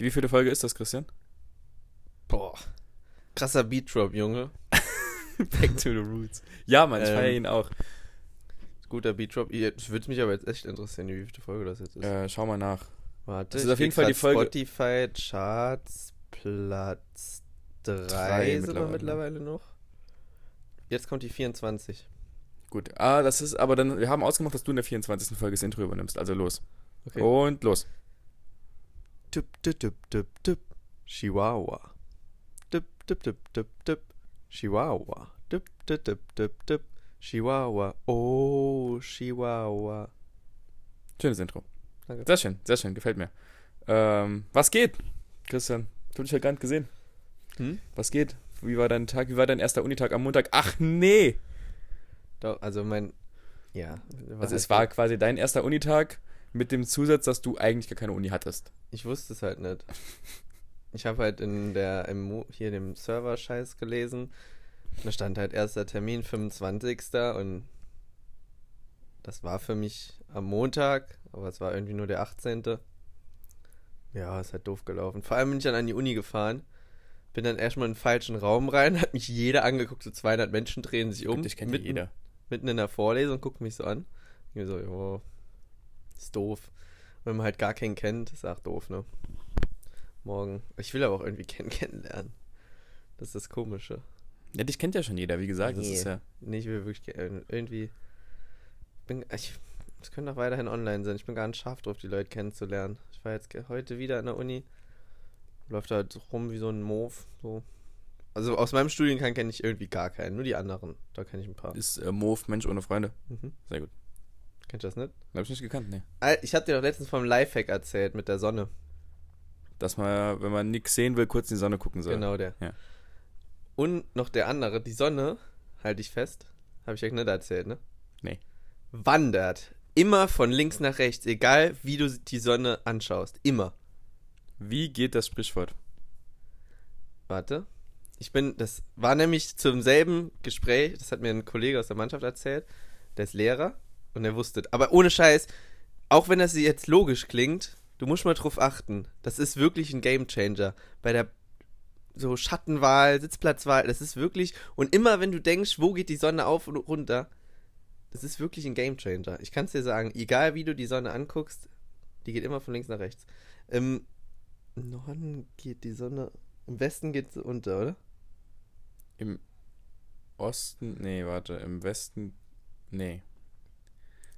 Die wievielte Folge ist das, Christian? Boah. Krasser Beat-Drop, Junge. Back to the Roots. Ja, Mann, ich Ähm, feiere ihn auch. Guter Beat-Drop. Ich würde mich aber jetzt echt interessieren, wie viele Folge das jetzt ist. Äh, schau mal nach. Warte, das ist auf jeden Fall die Folge- Spotify Charts Platz 3 Drei sogar mittlerweile. mittlerweile noch. Jetzt kommt die 24. Gut. Ah, das ist, aber dann, wir haben ausgemacht, dass du in der 24. Folge das Intro übernimmst. Also los. Okay. Und los. Tup, tup, tup, tup, tup. Chihuahua. Tup, tup, tup, tup, tup. Chihuahua. Tup, tup, tup, tup, tup. Chihuahua. Oh, Chihuahua. Schönes Intro. Danke. Sehr schön, sehr schön, gefällt mir. Ähm, was geht, Christian? Du dich ja gar nicht gesehen. Hm? Was geht? Wie war dein Tag? Wie war dein erster Unitag am Montag? Ach nee! Doch, also mein. Ja. Also halt es war quasi dein erster Unitag mit dem Zusatz, dass du eigentlich gar keine Uni hattest. Ich wusste es halt nicht. Ich habe halt in der im, hier dem Server-Scheiß gelesen. Da stand halt erster Termin 25. und das war für mich am Montag, aber es war irgendwie nur der 18. Ja, ist halt doof gelaufen. Vor allem bin ich dann an die Uni gefahren. Bin dann erstmal in den falschen Raum rein, hat mich jeder angeguckt, so 200 Menschen drehen sich um. Dich kennt ja mitten, jeder. mitten in der Vorlesung, gucken mich so an. Ich mir so, jo, ist doof. Wenn man halt gar keinen kennt, ist auch doof, ne? Morgen. Ich will aber auch irgendwie kennen kennenlernen. Das ist das Komische. Ja, dich kennt ja schon jeder, wie gesagt. Das Nee. ist ja. Nee, ich will wirklich ke- irgendwie. Bin, ich, das könnte auch weiterhin online sein. Ich bin gar nicht scharf drauf, die Leute kennenzulernen. Ich war jetzt heute wieder in der Uni. Läuft halt rum wie so ein Move. So. Also aus meinem Studiengang kenne ich irgendwie gar keinen, nur die anderen. Da kenne ich ein paar. Ist äh, Move Mensch ohne Freunde. Mhm. Sehr gut. Kennt ihr das nicht? Hab ich nicht gekannt, ne. Ich habe dir doch letztens vom Lifehack erzählt mit der Sonne. Dass man, wenn man nichts sehen will, kurz in die Sonne gucken soll. Genau der. Ja. Und noch der andere, die Sonne, halte ich fest, habe ich euch nicht erzählt, ne? Nee. Wandert immer von links nach rechts, egal wie du die Sonne anschaust. Immer. Wie geht das Sprichwort? Warte. Ich bin, das war nämlich zum selben Gespräch, das hat mir ein Kollege aus der Mannschaft erzählt, der ist Lehrer und er wusste, aber ohne Scheiß, auch wenn das jetzt logisch klingt, du musst mal drauf achten, das ist wirklich ein Gamechanger. Bei der so Schattenwahl, Sitzplatzwahl, das ist wirklich, und immer wenn du denkst, wo geht die Sonne auf und runter, das ist wirklich ein Gamechanger. Ich kann es dir sagen, egal wie du die Sonne anguckst, die geht immer von links nach rechts. Im Norden geht die Sonne, im Westen geht sie unter, oder? Im Osten, nee, warte, im Westen, nee.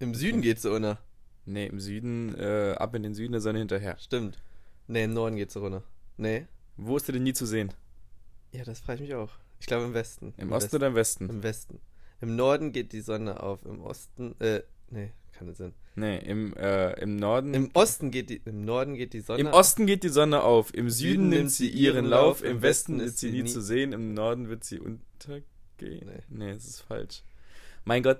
Im Süden geht sie unter. Nee, im Süden, äh, ab in den Süden der Sonne hinterher. Stimmt. Nee, im Norden geht sie runter. Nee. Wo ist sie denn nie zu sehen? Ja, das frage ich mich auch. Ich glaube im Westen. Im, Im Osten Westen. oder im Westen? Im Westen. Im Norden geht die Sonne auf, im Osten, äh, nee, nicht sein. Nee, im, äh, im Norden. Im Osten geht die, im Norden geht die Sonne Im auf. Osten geht die Sonne auf, im Süden nimmt sie ihren Lauf, im Westen ist sie nie zu sehen, im Norden wird sie untergehen. Nee. Nee, das ist falsch. Mein Gott,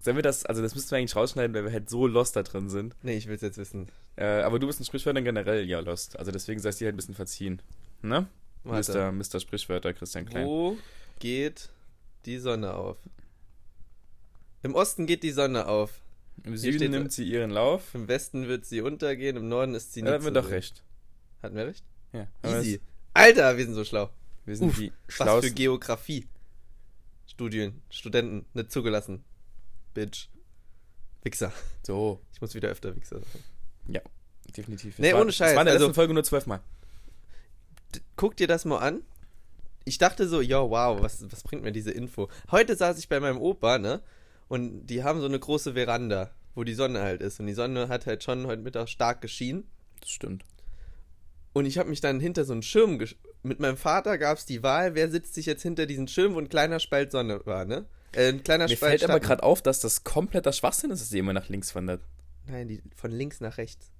sollen wir das, also das müssten wir eigentlich rausschneiden, weil wir halt so lost da drin sind. Nee, ich will es jetzt wissen. Äh, aber du bist ein Sprichwörter generell ja lost. Also deswegen sei es dir halt ein bisschen verziehen. Ne? Warte. Mr. Mr. Sprichwörter Christian Klein. Wo geht die Sonne auf? Im Osten geht die Sonne auf. Im Süden steht- nimmt sie ihren Lauf. Im Westen wird sie untergehen, im Norden ist sie Da nie hatten wir doch recht. Hatten wir recht? Ja. Easy. Alter, wir sind so schlau. Wir sind Uff, die Was für. Geografie. Studien, Studenten, nicht zugelassen. Bitch. Wichser. So, Ich muss wieder öfter Wichser sagen. definitiv. Nee, war, ohne Scheiß, Es war in der also- letzten Folge nur zwölfmal. Guck dir das mal an. Ich dachte so, ja, wow, was, was bringt mir diese Info? Heute saß ich bei meinem Opa, ne? Und die haben so eine große Veranda, wo die Sonne halt ist. Und die Sonne hat halt schon heute Mittag stark geschienen. Das stimmt. Und ich habe mich dann hinter so einen Schirm gesch Mit meinem Vater gab es die Wahl, wer sitzt sich jetzt hinter diesen Schirm, wo ein kleiner Spalt Sonne war, ne? Äh, ein kleiner Mir fällt aber gerade auf, dass das kompletter Schwachsinn ist, dass sie immer nach links wandert. Nein, die von links nach rechts.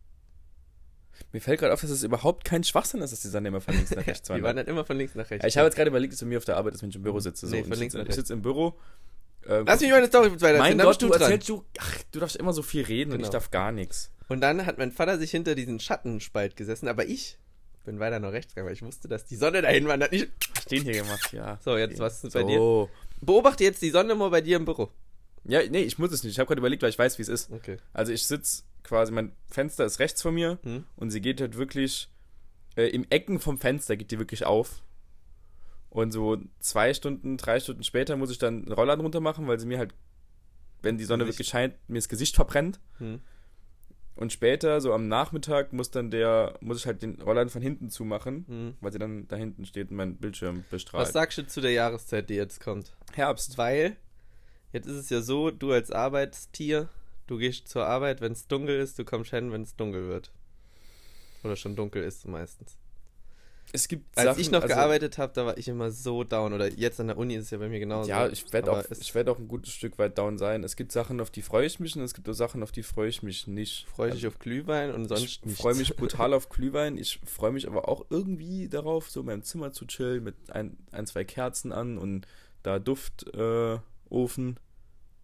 Mir fällt gerade auf, dass es überhaupt kein Schwachsinn ist, dass die Sonne immer von links nach rechts Die waren wandert. immer von links nach rechts. Ja, ich habe jetzt gerade überlegt, dass bei mir auf der Arbeit wenn ich im Büro sitze. So, Nee, und von ich links sitze, nach ich sitze im Büro. Äh, Lass mich meine Story weiter mein Gott, du erzählst du. Ach, du darfst immer so viel reden und Genau. ich darf gar nichts. Und dann hat mein Vater sich hinter diesen Schattenspalt gesessen, aber ich bin weiter nach rechts gegangen, weil ich wusste, dass die Sonne dahin wandert. Ich, den hier gemacht, ja. so, jetzt was ist bei so. dir? Beobachte jetzt die Sonne mal bei dir im Büro. Ja, nee, ich muss es nicht. Ich habe gerade überlegt, weil ich weiß, wie es ist. Okay. Also ich sitze quasi, mein Fenster ist rechts von mir Hm? und sie geht halt wirklich äh, im Ecken vom Fenster geht die wirklich auf. Und so zwei Stunden, drei Stunden später muss ich dann einen Rollladen runter machen, weil sie mir halt, wenn die Sonne Gesicht. wirklich scheint, mir das Gesicht verbrennt. Hm. Und später, so am Nachmittag, muss dann der, muss ich halt den Rollladen von hinten zumachen, Hm. weil sie dann da hinten steht und mein Bildschirm bestrahlt. Was sagst du zu der Jahreszeit, die jetzt kommt? Herbst. Weil, jetzt ist es ja so, du als Arbeitstier, du gehst zur Arbeit, wenn es dunkel ist, du kommst hin, wenn es dunkel wird. Oder schon dunkel ist meistens. Es gibt Als Sachen, ich noch also- gearbeitet habe, da war ich immer so down. Oder jetzt an der Uni ist es ja bei mir genauso. Ja, ich werde auch, ich werd auch ein gutes Stück weit down sein. Es gibt Sachen, auf die freue ich mich und es gibt auch Sachen, auf die freue ich mich nicht. freue dich auf Glühwein und sonst ich freue mich brutal auf Glühwein. Ich freue mich aber auch irgendwie darauf, so in meinem Zimmer zu chillen mit ein, ein zwei Kerzen an und da Duftofen. Äh.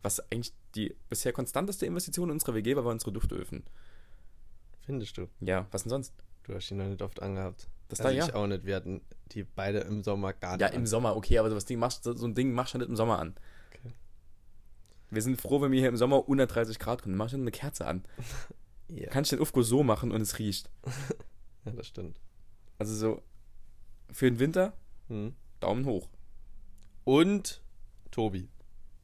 Was eigentlich die bisher konstanteste Investition in unserer WG war, waren unsere Duftöfen. Findest du? Ja, was denn sonst? Du hast die noch nicht oft angehabt. Das also da ja. ich auch nicht. Wir hatten die beide im Sommer gar nicht Ja, an. im Sommer, okay, aber so, was Ding machst, so ein Ding machst du nicht im Sommer an. Okay. Wir sind froh, wenn wir hier im Sommer unter 30 Grad kommen. Mach ich dann eine Kerze an. Ja. Kann ich den Ufko so machen und es riecht. ja, das stimmt. Also so für den Winter Hm. Daumen hoch. Und Tobi.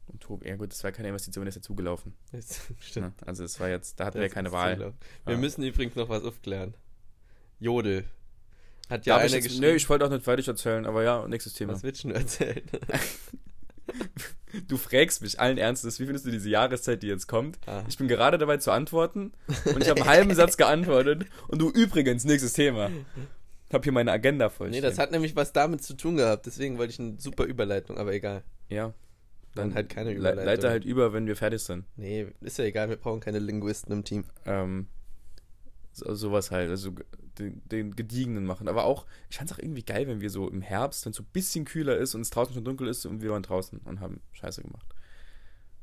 Und Tobi, ja gut, das war keine Investition, der ist ja zugelaufen. Stimmt. Ne? Also es war jetzt, da hatten wir keine ist Wahl. Wir Ja. müssen übrigens noch was aufklären. Jodel. Hat ja Darf ich einer geschrieben. nö, ich wollte auch nicht fertig erzählen, aber ja, nächstes Thema. was willst du denn erzählen? Du fragst mich allen Ernstes, wie findest du diese Jahreszeit, die jetzt kommt? Ah. Ich bin gerade dabei zu antworten und ich habe einen halben Satz geantwortet und du übrigens, nächstes Thema. Hab hier meine Agenda voll. nee, das hat nämlich was damit zu tun gehabt. Deswegen wollte ich eine super Überleitung, aber egal. Ja. Dann halt keine le- Überleitung. Leite halt über, wenn wir fertig sind. Nee, ist ja egal, wir brauchen keine Linguisten im Team. Ähm, so, sowas halt, also den, den gediegenen machen. Aber auch, ich fand's auch irgendwie geil, wenn wir so im Herbst, wenn es so ein bisschen kühler ist und es draußen schon dunkel ist und wir waren draußen und haben Scheiße gemacht.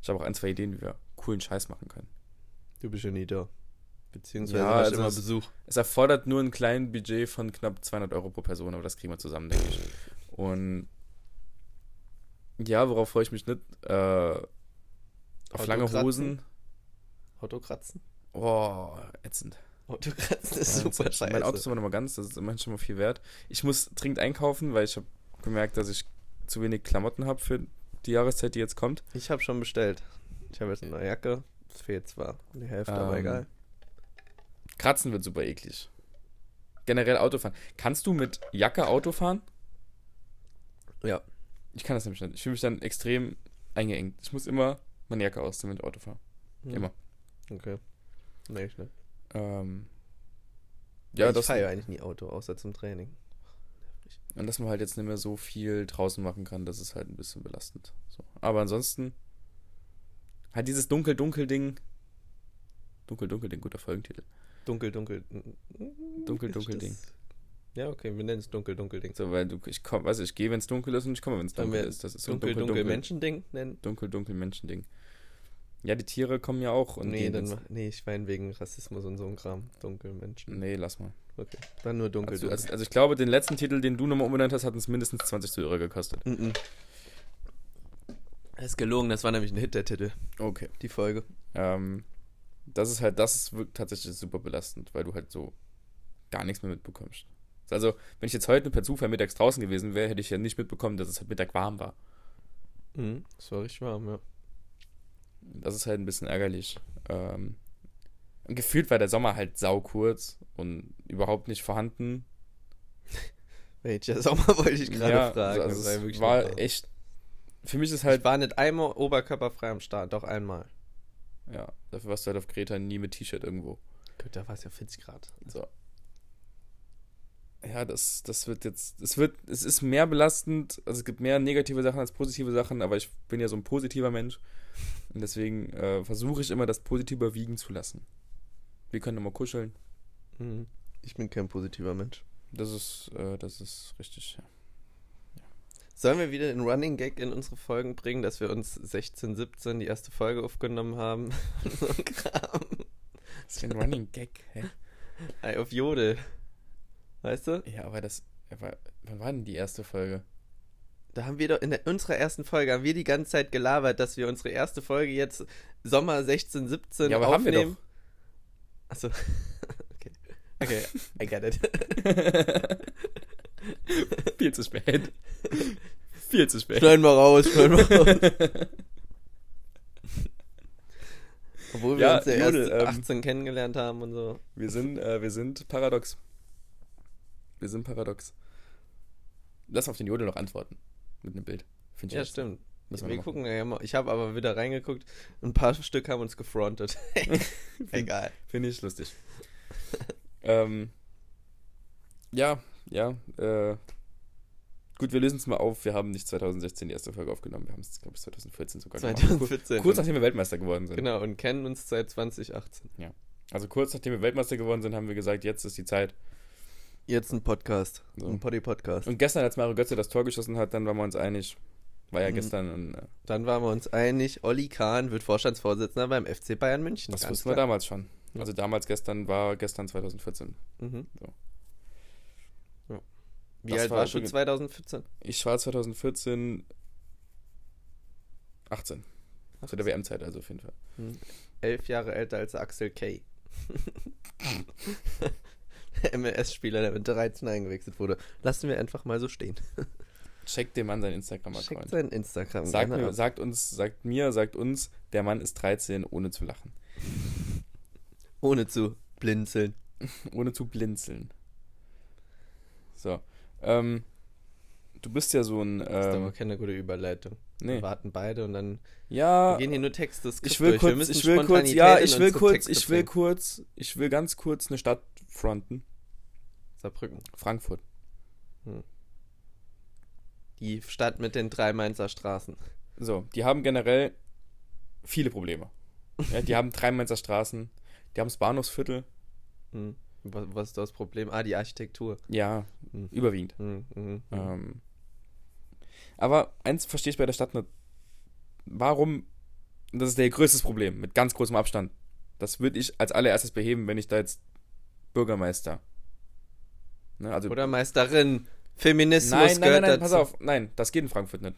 Ich habe auch ein, zwei Ideen, wie wir coolen Scheiß machen können. Du bist ja nie da. Beziehungsweise Ja, also immer es- Besuch. Es erfordert nur ein kleines Budget von knapp 200 Euro pro Person, aber das kriegen wir zusammen, denke ich. Und ja, worauf freue ich mich nicht? Äh, auf lange? Hosen. Autokratzen? Oh, ätzend. Autokratzen ist Ja, super scheiße. Mein Auto ist immer noch mal ganz, das ist immerhin schon mal viel wert. Ich muss dringend einkaufen, weil ich habe gemerkt, dass ich zu wenig Klamotten habe für die Jahreszeit, die jetzt kommt. Ich habe schon bestellt. Ich habe jetzt eine neue Jacke. Es fehlt zwar die Hälfte, aber Ähm, egal. Kratzen wird super eklig. Generell Autofahren. Kannst du mit Jacke Auto fahren? Ja. Ich kann das nämlich nicht. Ich fühle mich dann extrem eingeengt. Ich muss immer meine Jacke ausziehen, wenn ich Auto fahre. Hm. Immer. Okay. Nee, ich nicht. Ähm, Ja, ich das, fahre ja eigentlich nie Auto, außer zum Training. und dass man halt jetzt nicht mehr so viel draußen machen kann, das ist halt ein bisschen belastend. So. Aber ansonsten halt dieses Dunkel-Dunkel-Ding. Dunkel-Dunkel-Ding, guter Folgentitel. Dunkel, dunkel. Dunkel, Ist dunkel das- Ding. Ja, okay, wir nennen es dunkel, dunkel Ding. So, weil du, ich komm, weiß ich gehe, wenn es dunkel ist und ich komme, wenn es dunkel ist. Das ist so ein Dunkel, dunkel, dunkel, Menschending nennen? dunkel, dunkel Menschending. Ja, die Tiere kommen ja auch und nee, dann, nee, ich meine wegen Rassismus und so ein Kram. Dunkel, Menschen. Nee, lass mal. Okay. Dann nur dunkel, Also, dunkel. also, also ich glaube, den letzten Titel, den du nochmal umbenannt hast, hat uns mindestens 20 Euro gekostet. Mhm. Das ist gelogen, das war nämlich ein Hit, der Titel, Okay. die Folge. Ähm, das ist halt, das ist tatsächlich super belastend, weil du halt so gar nichts mehr mitbekommst. Also, wenn ich jetzt heute per Zufall mittags draußen gewesen wäre, hätte ich ja nicht mitbekommen, dass es halt Mittag warm war. Mhm. Das war richtig warm, ja. Das ist halt ein bisschen ärgerlich. Ähm, gefühlt war der Sommer halt saukurz und überhaupt nicht vorhanden. Welcher Sommer wollte ich gerade Ja, fragen. also war es war warm. echt. Für mich ist Ich halt. war nicht einmal oberkörperfrei am Start, doch einmal. Ja, dafür warst du halt auf Kreta nie mit T-Shirt irgendwo. Gut, da war es ja 40 Grad. So. Ja, das, das wird jetzt, es wird, es ist mehr belastend, also es gibt mehr negative Sachen als positive Sachen, aber ich bin ja so ein positiver Mensch und deswegen äh, versuche ich immer das Positive überwiegen zu lassen. Wir können immer kuscheln, Mhm. Ich bin kein positiver Mensch. das ist, äh, das ist richtig, ja. Sollen wir wieder den Running Gag in unsere Folgen bringen, dass wir uns 16, 17 die erste Folge aufgenommen haben? so ein Kram. Das ist ein Running Gag, hä? Auf Jodel. Weißt du? Ja, aber das, aber, wann war denn die erste Folge? Da haben wir doch in der, unserer ersten Folge haben wir die ganze Zeit gelabert, dass wir unsere erste Folge jetzt Sommer 16, 17 Ja, aber haben wir aufnehmen. Achso. okay. Okay, I get it. Viel zu spät. Viel zu spät. Schneiden wir raus, schneiden wir raus. Obwohl wir Ja, uns ja erst ähm, 18 kennengelernt haben und so. Wir sind, äh, wir sind paradox. Wir sind paradox. Lass auf den Jodel noch antworten. Mit einem Bild. Finde ich Ja, jetzt. stimmt. Müssen wir Wir gucken ja. Ich habe aber wieder reingeguckt. Ein paar Stück haben uns gefrontet. Egal. Finde ich lustig. ähm, ja, ja. Äh, gut, wir lösen es mal auf. Wir haben nicht 2016 die erste Folge aufgenommen. Wir haben es, glaube ich, 2014 sogar gemacht. 2014. Kurz nachdem wir Weltmeister geworden sind. Genau, und kennen uns seit 2018. Also kurz nachdem wir Weltmeister geworden sind, haben wir gesagt, jetzt ist die Zeit. Jetzt ein Podcast. So. Ein Poddy-Podcast. Und gestern, als Mario Götze das Tor geschossen hat, dann waren wir uns einig. War ja Mhm. gestern. Und, äh, Dann waren wir uns einig, Olli Kahn wird Vorstandsvorsitzender beim FC Bayern München. das wussten wir damals schon. Ja. Also damals gestern war gestern 2014. Mhm. So. Ja. Wie Das alt war warst du übrigens- 2014? Ich war 2014 18. Zu der WM-Zeit also auf jeden Fall. Elf Jahre älter als Axel Kay. der MLS-Spieler, der mit 13 eingewechselt wurde. Lassen wir einfach mal so stehen. Checkt dem Mann sein Checkt Instagram-Account. sein Instagram. Sagt, mir, sagt uns, sagt mir, sagt uns, der Mann ist 13, ohne zu lachen. Ohne zu blinzeln. Ohne zu blinzeln. So. Ähm, du bist ja so ein. Das ist aber Ähm, keine gute Überleitung. nee. Wir warten beide und dann Ja, wir gehen hier nur Texte. ich will kurz, ich will kurz, ja, ich will kurz, ich will kurz, ich will ganz kurz eine Stadt fronten. Saarbrücken. Frankfurt. Die Stadt mit den drei Mainzer Straßen. So, die haben generell viele Probleme. Ja, die haben drei Mainzer Straßen, die haben das Bahnhofsviertel, Hm. Was, was ist das Problem? Ah, die Architektur. ja, Hm. überwiegend. Hm, hm, hm. Ähm, aber eins verstehe ich bei der Stadt nicht. Warum, das ist der größte Problem, mit ganz großem Abstand. Das würde ich als allererstes beheben, wenn ich da jetzt Bürgermeister. Ne, also, Oder Meisterin. Feminismus nein, nein, gehört nein, nein, dazu. pass auf. Nein, das geht in Frankfurt nicht.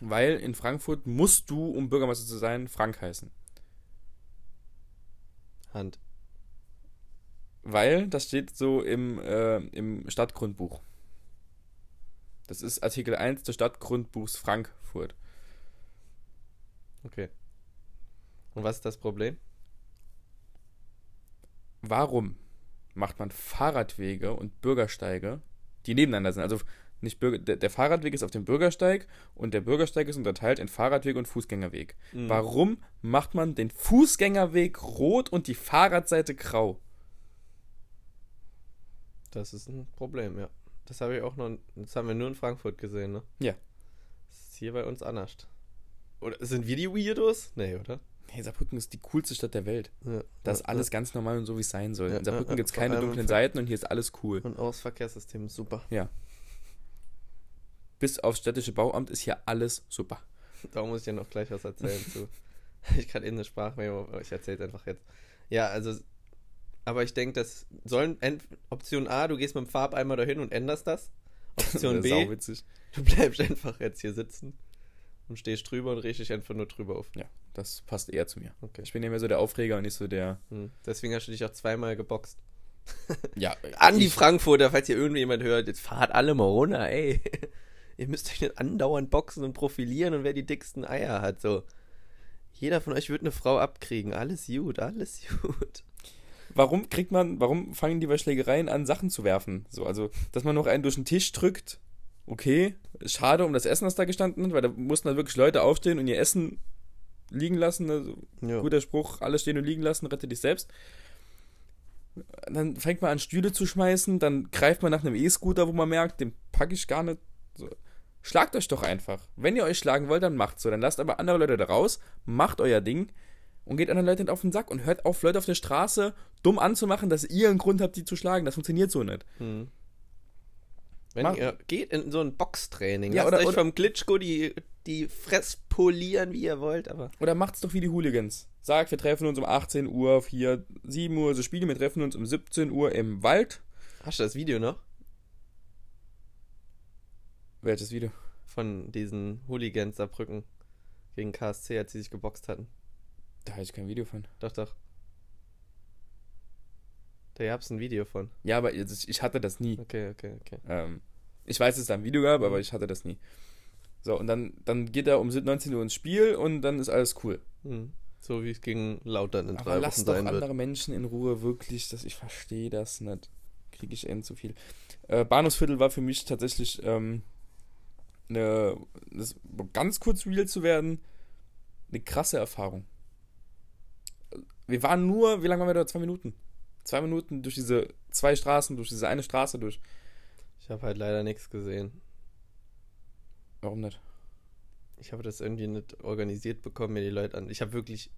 Weil in Frankfurt musst du, um Bürgermeister zu sein, Frank heißen. Hand. Weil das steht so im, äh, im Stadtgrundbuch. Das ist Artikel 1 des Stadtgrundbuchs Frankfurt. Okay. Und was ist das Problem? Warum macht man Fahrradwege und Bürgersteige, die nebeneinander sind? Also nicht Bürger, der, der Fahrradweg ist auf dem Bürgersteig und der Bürgersteig ist unterteilt in Fahrradweg und Fußgängerweg. Mhm. Warum macht man den Fußgängerweg rot und die Fahrradseite grau? Das ist ein Problem, ja. Das habe ich auch noch. Das haben wir nur in Frankfurt gesehen, ne? Ja. Das ist hier bei uns anders. Oder sind wir die Weirdos? Nee, oder? Hey, Saarbrücken ist die coolste Stadt der Welt. Ja. Da ist Ja, alles ganz normal und so, wie es sein soll. Ja, In Saarbrücken ja, ja. gibt es keine dunklen Seiten und hier ist alles cool. Und auch das Verkehrssystem ist super. Bis aufs städtische Bauamt ist hier alles super. Da muss ich dir noch gleich was erzählen zu. Ich kann in eine Sprachmemo, aber ich erzähle einfach jetzt. Ja, also, aber ich denke, das sollen Option A, du gehst mit dem Farbeimer dahin und änderst das. Option Das ist B, du bleibst einfach jetzt hier sitzen und stehst drüber und riechst dich einfach nur drüber auf. Ja, das passt eher zu mir. Okay. Ich bin ja mehr so der Aufreger und nicht so der. Hm. Deswegen hast du dich auch zweimal geboxt. Ja, An die Frankfurter, falls hier irgendjemand hört, jetzt fahrt alle mal runter, ey. Ihr müsst euch nicht andauernd boxen und profilieren und wer die dicksten Eier hat, so. Jeder von euch wird eine Frau abkriegen. Alles gut, alles gut. Warum kriegt man, warum fangen die bei Schlägereien an, Sachen zu werfen? So, also, dass man noch einen durch den Tisch drückt, okay. Schade um das Essen, das da gestanden hat, weil da mussten halt wirklich Leute aufstehen und ihr Essen liegen lassen. Also, Ja. Guter Spruch, alles stehen und liegen lassen, rette dich selbst. Dann fängt man an, Stühle zu schmeißen, dann greift man nach einem E-Scooter, wo man merkt, den packe ich gar nicht. So. Schlagt euch doch einfach. Wenn ihr euch schlagen wollt, dann macht so. Dann lasst aber andere Leute da raus, macht euer Ding und geht anderen Leuten auf den Sack und hört auf, Leute auf der Straße dumm anzumachen, dass ihr einen Grund habt, die zu schlagen. Das funktioniert so nicht. Hm. Wenn Mach- ihr geht in so ein Boxtraining, Ja, lasst oder- euch vom Glitschko die, die Fress polieren, wie ihr wollt, aber Oder macht's doch wie die Hooligans. Sagt, wir treffen uns um 18 Uhr, hier 7 Uhr so Spiele, wir treffen uns um 17 Uhr im Wald. hast du das Video noch? Welches Video? Von diesen Hooligans Saarbrücken gegen KSC, als sie sich geboxt hatten. Da habe ich kein Video von. Doch, doch. Da gab's ein Video von. Ja, aber ich hatte das nie. Okay, okay, okay. Ähm, ich weiß, dass es da ein Video gab, aber ich hatte das nie. So, und dann, dann geht er um 19 Uhr ins Spiel und dann ist alles cool. Hm. So wie es gegen Lautern in drei Aber lass Wochen doch sein andere wird. Menschen in Ruhe, wirklich. Das, ich verstehe das nicht. Kriege ich eben zu viel. Äh, Bahnhofsviertel war für mich tatsächlich ähm, eine, das, ganz kurz real zu werden, eine krasse Erfahrung. Wir waren nur, wie lange waren wir da? Zwei Minuten. Zwei Minuten durch diese zwei Straßen, durch diese eine Straße durch. Ich habe halt leider nichts gesehen. Warum nicht? Ich habe das irgendwie nicht organisiert bekommen, mir die Leute an. Ich habe wirklich,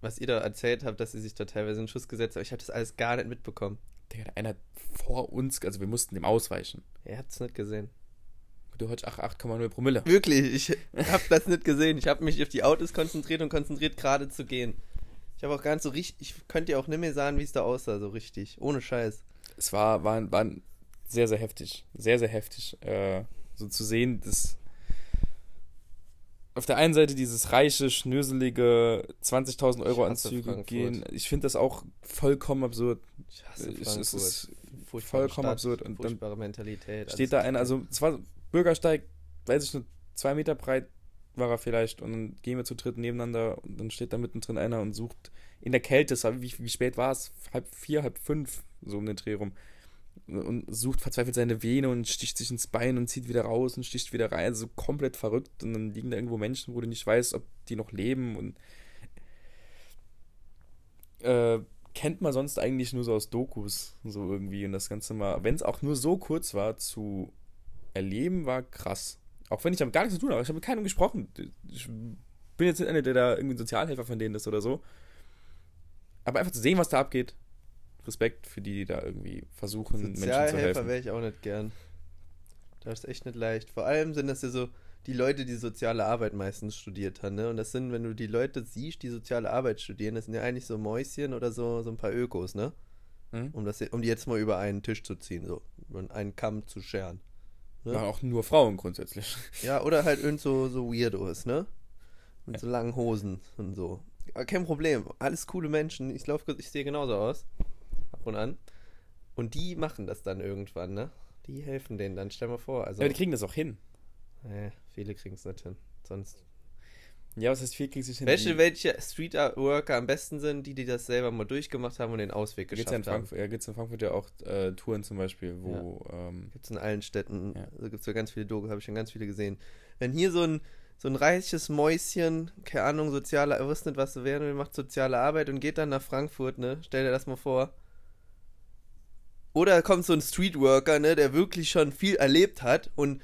was ihr da erzählt habt, dass sie sich da teilweise einen Schuss gesetzt haben, ich habe das alles gar nicht mitbekommen. Digga, der einer vor uns, also wir mussten dem ausweichen. Er hat's nicht gesehen. Du hast 8,0 Promille. Wirklich, ich habe das nicht gesehen. Ich habe mich auf die Autos konzentriert und konzentriert gerade zu gehen. Ich habe auch gar nicht so richtig, ich könnte dir auch nicht mehr sagen, wie es da aussah, so richtig. Ohne Scheiß. es war, war, war sehr, sehr heftig. Sehr, sehr heftig. Äh, so zu sehen, dass auf der einen Seite dieses reiche, schnöselige 20.000 Euro Anzüge gehen. Ich finde das auch vollkommen absurd. Ich hasse Es- Frankfurt. es ist Furchtbare vollkommen Stadt, absurd. Und dann Furchtbare Mentalität. steht da einer, also es war Bürgersteig, weiß ich nicht, zwei Meter breit war er vielleicht und dann gehen wir zu dritt nebeneinander und dann steht da mittendrin einer und sucht in der Kälte, wie, wie spät war es? Halb vier, halb fünf, so um den Dreh rum. Und sucht verzweifelt seine Vene und sticht sich ins Bein und zieht wieder raus und sticht wieder rein. Also komplett verrückt. Und dann liegen da irgendwo Menschen, wo du nicht weißt, ob die noch leben. Und äh, kennt man sonst eigentlich nur so aus Dokus, so irgendwie. Und das Ganze mal, wenn es auch nur so kurz war, zu erleben, war krass. Auch wenn ich damit gar nichts zu tun habe. Ich habe mit keinem gesprochen. Ich bin jetzt nicht einer, der da irgendwie ein Sozialhelfer von denen ist oder so. Aber einfach zu sehen, was da abgeht. Respekt für die, die da irgendwie versuchen, Menschen zu Sozialhelfer helfen. wäre ich auch nicht gern. Das ist echt nicht leicht. Vor allem sind das ja so die Leute, die soziale Arbeit meistens studiert haben, ne? Und das sind, wenn du die Leute siehst, die soziale Arbeit studieren, das sind ja eigentlich so Mäuschen oder so, so ein paar Ökos, ne? Mhm. Um, das, um die jetzt mal über einen Tisch zu ziehen, so. Und einen Kamm zu scheren. Ne? Machen auch nur Frauen grundsätzlich. Ja, oder halt irgend so, so Weirdos, ne? Mit so langen Hosen und so. Aber kein Problem. Alles coole Menschen. Ich glaube, ich sehe genauso aus. Ab und an. Und die machen das dann irgendwann, ne? Die helfen denen dann. Stell mal vor. Also, Ja, die kriegen das auch hin. äh, viele kriegen es nicht hin. Sonst. Ja, was heißt sie hin? Welche, welche Street-Worker am besten sind, die, die das selber mal durchgemacht haben und den Ausweg Gibt's geschafft ja in haben. Frankfurt, ja, gibt's in Frankfurt ja auch äh, Touren zum Beispiel, wo ähm, Gibt es in allen Städten. Ja. Da gibt es ja ganz viele Doku, habe ich schon ganz viele gesehen. Wenn hier so ein, so ein reiches Mäuschen, keine Ahnung, soziale, er wusste nicht, was zu werden will, macht soziale Arbeit und geht dann nach Frankfurt, ne? Stell dir das mal vor. Oder kommt so ein Streetworker, ne, der wirklich schon viel erlebt hat und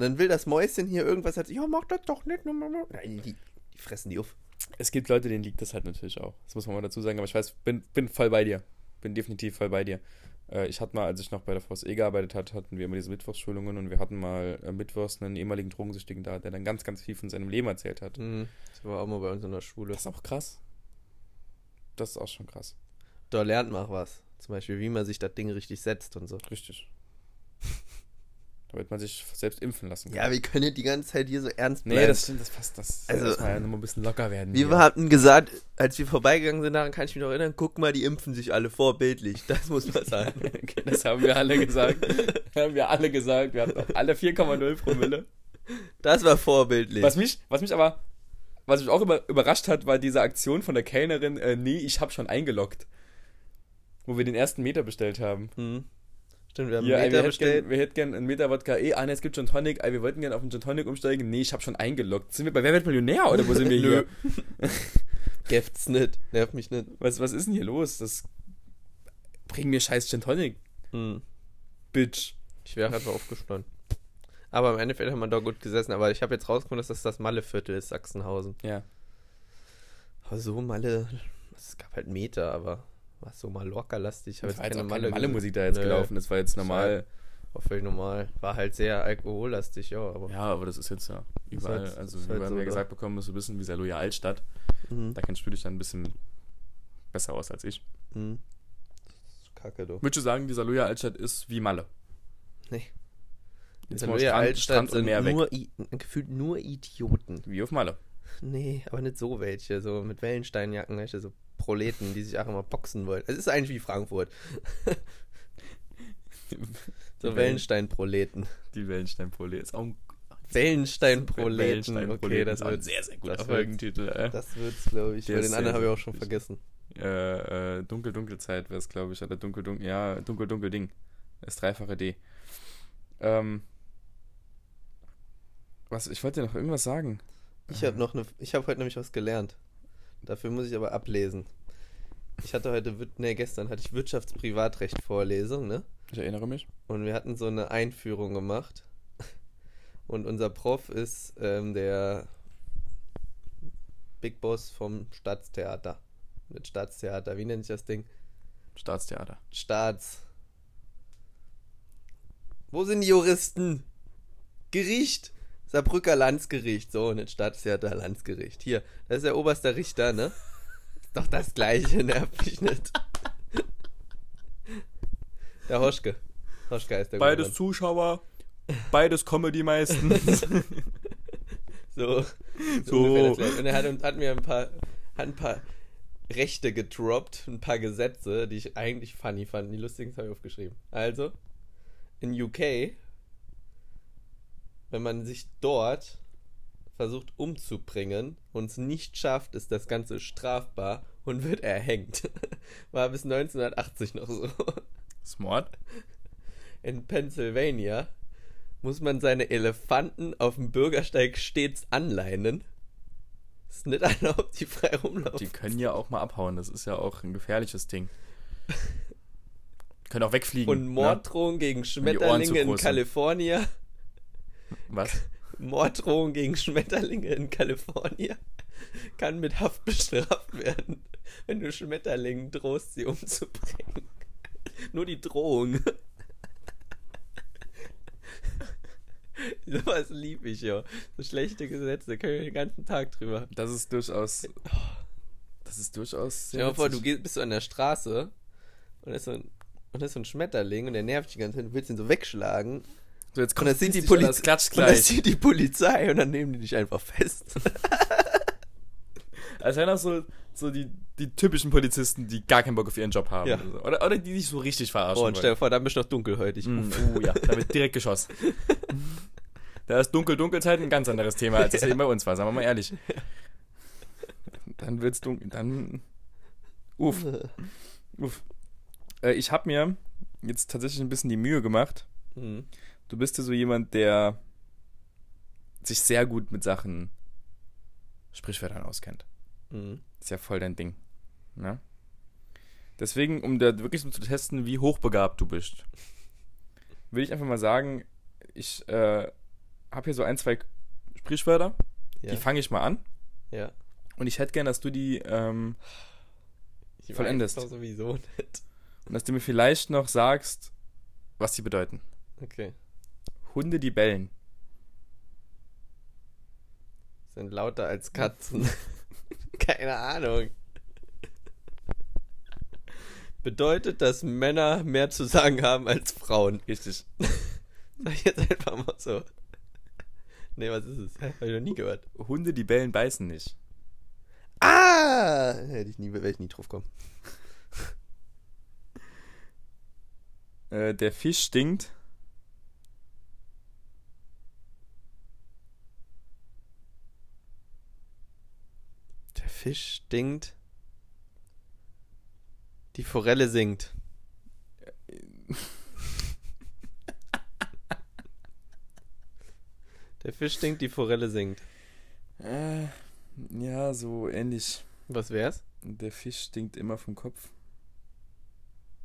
dann will das Mäuschen hier irgendwas hat, ja, mach das doch nicht. ne, ne, ne. Nein, die, die fressen die auf. es gibt Leute, denen liegt das halt natürlich auch. Das muss man mal dazu sagen, aber ich weiß, bin, bin voll bei dir. Bin definitiv voll bei dir. Äh, ich hatte mal, als ich noch bei der VSE gearbeitet hat, hatten wir immer diese Mittwochsschulungen und wir hatten mal äh, Mittwochs einen ehemaligen Drogensüchtigen da, der dann ganz, ganz viel von seinem Leben erzählt hat. Mhm. Das war auch mal bei uns in der Schule. Das ist auch krass. Das ist auch schon krass. Da lernt man auch was. Zum Beispiel, wie man sich das Ding richtig setzt und so. Richtig. Damit man sich selbst impfen lassen kann. Ja, wir können die ganze Zeit hier so ernst bleiben. nee, das stimmt, das passt. Das Also- muss man ja noch mal ein bisschen locker werden. Wir hier. hatten gesagt, als wir vorbeigegangen sind, daran kann ich mich noch erinnern, guck mal, die impfen sich alle vorbildlich. Das muss man sagen. Okay, das haben wir alle gesagt. Das haben wir alle gesagt. Wir hatten auch alle 4,0 Promille. Das war vorbildlich. Was mich, was mich aber, was mich auch über, überrascht hat, war diese Aktion von der Kellnerin, äh, nee, ich habe schon eingeloggt. Wo wir den ersten Meter bestellt haben. Hm. Stimmt, wir haben Hier, einen Meter bestellt. wir hätten gern einen Meter Wodka, eh, ah, ne, es gibt schon Tonic, ey, wir wollten gerne auf den Gin Tonic umsteigen. Nee, ich habe schon eingeloggt. Sind wir bei Wer wird Millionär oder wo sind wir hier? Gäft's nicht. Nervt mich nicht. Was, was ist denn hier los? Das bring mir scheiß Gin Tonic, Hm. Bitch. Ich wäre einfach aufgestanden. Aber im Endeffekt haben wir da gut gesessen. Aber ich habe jetzt rausgefunden, dass das das Malle-Viertel ist, Sachsenhausen. Ja. Aber so Malle, es gab halt Meter, aber war so. Ich habe Das jetzt war jetzt keine keine Malle Malle-Musik da jetzt Nö. gelaufen. Das war jetzt normal. War völlig normal. War halt sehr alkohollastig, ja, aber. Ja, aber das ist jetzt ja überall. halt- also, wir halt haben so, gesagt bekommen, so ein bisschen wie Saloya Altstadt. Mhm. Da kennst du dich dann ein bisschen besser aus als ich. Mhm. Kacke, du. Würdest du sagen, die Saloya Altstadt ist wie Malle? Nee. Jetzt In mal der Strand- Altstadt Strand sind nur, I gefühlt nur Idioten. Wie auf Malle. Nee, aber nicht so welche. So mit Wellensteinjacken, welche so Proleten, die sich auch immer boxen wollen. Es ist eigentlich wie Frankfurt. so Wellenstein-Proleten. Die Wellenstein-Proleten. Ist auch ein Wellenstein-Proleten. Wellenstein-Proleten. Okay, das auch ein wird sehr, sehr guter das wird- Folgentitel. Äh. das wird's, glaube ich. Der den anderen habe ich auch schon vergessen. Äh, äh, Dunkel, Dunkelzeit wäre es, glaube ich. Oder Dunkel, Dunkel, ja, Dunkel, Dunkel Ding. Das dreifache D. Ähm, was, ich wollte dir noch irgendwas sagen. Ich habe noch eine, ich habe heute nämlich was gelernt. Dafür muss ich aber ablesen. Ich hatte heute, nee, gestern hatte ich Wirtschaftsprivatrecht Vorlesung, ne? Ich erinnere mich. Und wir hatten so eine Einführung gemacht. Und unser Prof ist ähm, der Big Boss vom Staatstheater. Mit Staatstheater, wie nennt sich das Ding? Staatstheater. Staats. Wo sind die Juristen? Gericht. Saarbrücker Landsgericht. So, nicht Staatstheater, Landsgericht. Hier, das ist der oberste Richter, ne? Ist doch das gleiche, nerv mich nicht. Der Hoschke. Hoschke ist der gute Beides Mann. Zuschauer, beides Comedy meistens. So. So. Gleiche. Und er hat, hat mir ein paar, hat ein paar Rechte gedroppt, ein paar Gesetze, die ich eigentlich funny fand. Die lustigen habe ich aufgeschrieben. Also, in UK, wenn man sich dort versucht umzubringen und es nicht schafft, ist das Ganze strafbar und wird erhängt. War bis 1980 noch so. Smart. In Pennsylvania muss man seine Elefanten auf dem Bürgersteig stets anleinen. Ist nicht erlaubt, die frei rumlaufen. Die können ja auch mal abhauen. Das ist ja auch ein gefährliches Ding. Können auch wegfliegen. Und ne? Morddrohungen gegen Ohren zu Schmetterlinge in. Kalifornien. Was? Morddrohungen gegen Schmetterlinge in Kalifornien kann mit Haft bestraft werden, wenn du Schmetterlingen drohst, sie umzubringen. Nur die Drohung. Sowas lieb ich ja. So schlechte Gesetze, können wir den ganzen Tag drüber. Das ist durchaus. Das ist durchaus. Stell dir mal vor, du gehst, bist so an der Straße und da ist so ein, und da ist so ein Schmetterling und der nervt dich die ganze Zeit, du willst ihn so wegschlagen. So, jetzt Und dann sieht die Polizei. Klatscht Und dann sieht die Polizei und dann nehmen die dich einfach fest. Als wären das so, so die, die typischen Polizisten, die gar keinen Bock auf ihren Job haben. Ja. Oder, oder, oder die dich so richtig verarschen. Oh, und stell dir vor, dann bist du noch dunkelhäutig. Mm, oh ja, da wird direkt geschossen. Da ist Dunkel-Dunkelzeit ein ganz anderes Thema, als es Ja. eben bei uns war, sagen wir mal ehrlich. Dann wird's dunkel. Dann. Uff. Uff. Äh, ich habe mir jetzt tatsächlich ein bisschen die Mühe gemacht. Mhm. Du bist ja so jemand, der sich sehr gut mit Sachen Sprichwörtern auskennt. Mhm. Ist ja voll dein Ding. Ne? Deswegen, um da wirklich so zu testen, wie hochbegabt du bist, will ich einfach mal sagen, ich äh, habe hier so ein, zwei Sprichwörter, Ja. die fange ich mal an. ja. Und ich hätte gern, dass du die, ähm, Ich weiß vollendest. doch sowieso nicht. und dass du mir vielleicht noch sagst, was die bedeuten. Okay. Hunde, die bellen. Sind lauter als Katzen. Keine Ahnung. Bedeutet, dass Männer mehr zu sagen haben als Frauen. Richtig. Sag ich jetzt einfach mal so. Nee, was ist es? Hab ich noch nie gehört. Hunde, die bellen, beißen nicht. Ah! Hätte ich nie, wäre ich nie drauf kommen. Äh, der Fisch stinkt. Fisch stinkt. Die Forelle singt. Der Fisch stinkt, die Forelle singt. Äh, ja, so ähnlich. Was wär's? Der Fisch stinkt immer vom Kopf.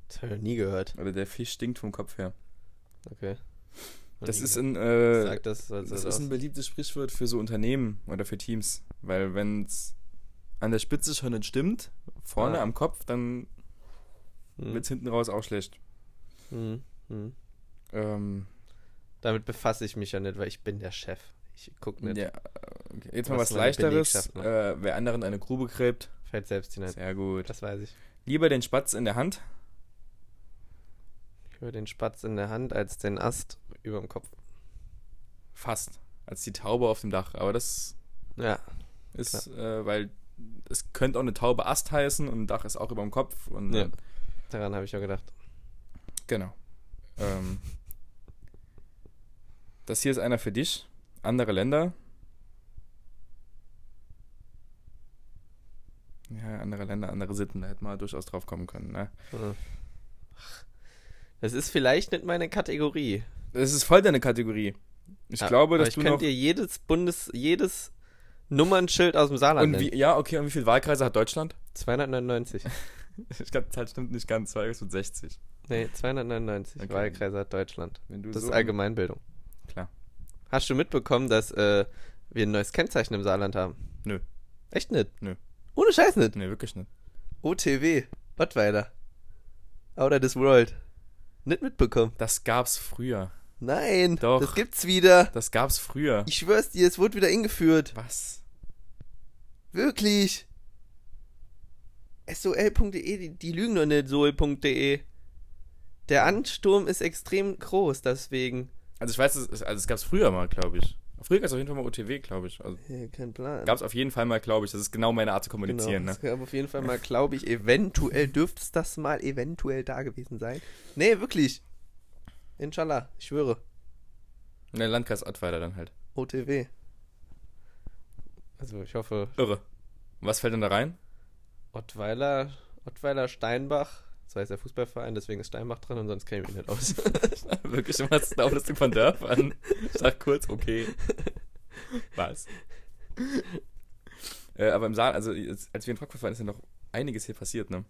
Das habe ich noch nie gehört. Oder der Fisch stinkt vom Kopf her. Okay. Noch Das nie ist ein, äh, das, das ist ein beliebtes Sprichwort für so Unternehmen oder für Teams. Weil wenn es an der Spitze schon nicht stimmt, vorne Ah. am Kopf, dann hm. wird es hinten raus auch schlecht. Hm. Hm. Ähm, Damit befasse ich mich ja nicht, weil ich bin der Chef. Ich guck nicht. ja, okay. Jetzt mal Was was Leichteres. Äh, wer anderen eine Grube gräbt, Fällt selbst hinein. sehr gut. Das weiß ich. Lieber den Spatz in der Hand. Höre den Spatz in der Hand als den Ast über dem Kopf. Fast. Als die Taube auf dem Dach. Aber das Ja. ist, äh, weil es könnte auch eine Taube Ast heißen und ein Dach ist auch über dem Kopf. Und, Ja. ähm, Daran habe ich auch gedacht. Genau. Ähm, das hier ist einer für dich. Andere Länder. Ja, andere Länder, andere Sitten, da hätte man durchaus drauf kommen können. Ne? Das ist vielleicht nicht meine Kategorie. Das ist voll deine Kategorie. Ich Ja, glaube, dass ich du könnte noch. dir jedes Bundes, jedes Nummernschild aus dem Saarland Und wie, ja, okay, und wie viele Wahlkreise hat Deutschland? 299. Ich glaube, die Zahl stimmt nicht ganz, weil es mit 60. Nee, 299 Okay. Wahlkreise hat Deutschland. Das so ist Allgemeinbildung. Klar. Hast du mitbekommen, dass äh, wir ein neues Kennzeichen im Saarland haben? Nö. Echt nicht? Nö. Ohne Scheiß nicht. Nee, wirklich nicht. OTW. Ottweiler. Outer this World. Nicht mitbekommen. Das gab's früher. Nein. Doch. Das gibt's wieder. Das gab's früher. Ich schwör's dir, es wurde wieder eingeführt. Was? Wirklich. sol.de, die, die lügen doch nicht, sol.de. Der Ansturm ist extrem groß, deswegen. Also ich weiß, es, also es gab's früher mal, glaube ich. Früher gab es auf jeden Fall mal OTW, glaube ich. Also Ja, kein Plan. gab es auf jeden Fall mal, glaube ich. Das ist genau meine Art zu kommunizieren. genau. Ne? Es gab auf jeden Fall mal, glaube ich, eventuell dürfte es das mal eventuell da gewesen sein. Nee, wirklich. Inshallah, ich schwöre. Ne, Landkreis Ottweiler dann halt. OTW. Also ich hoffe, Irre. Was fällt denn da rein? Ottweiler, Ottweiler Steinbach. Das heißt der Fußballverein, deswegen ist Steinbach drin und sonst käme ich nicht aus. Wirklich immer das Auflistung von Dörfern. Ich sag kurz, okay. Was? äh, aber im Saal, also als wir in Frankfurt waren, ist ja noch einiges hier passiert, ne?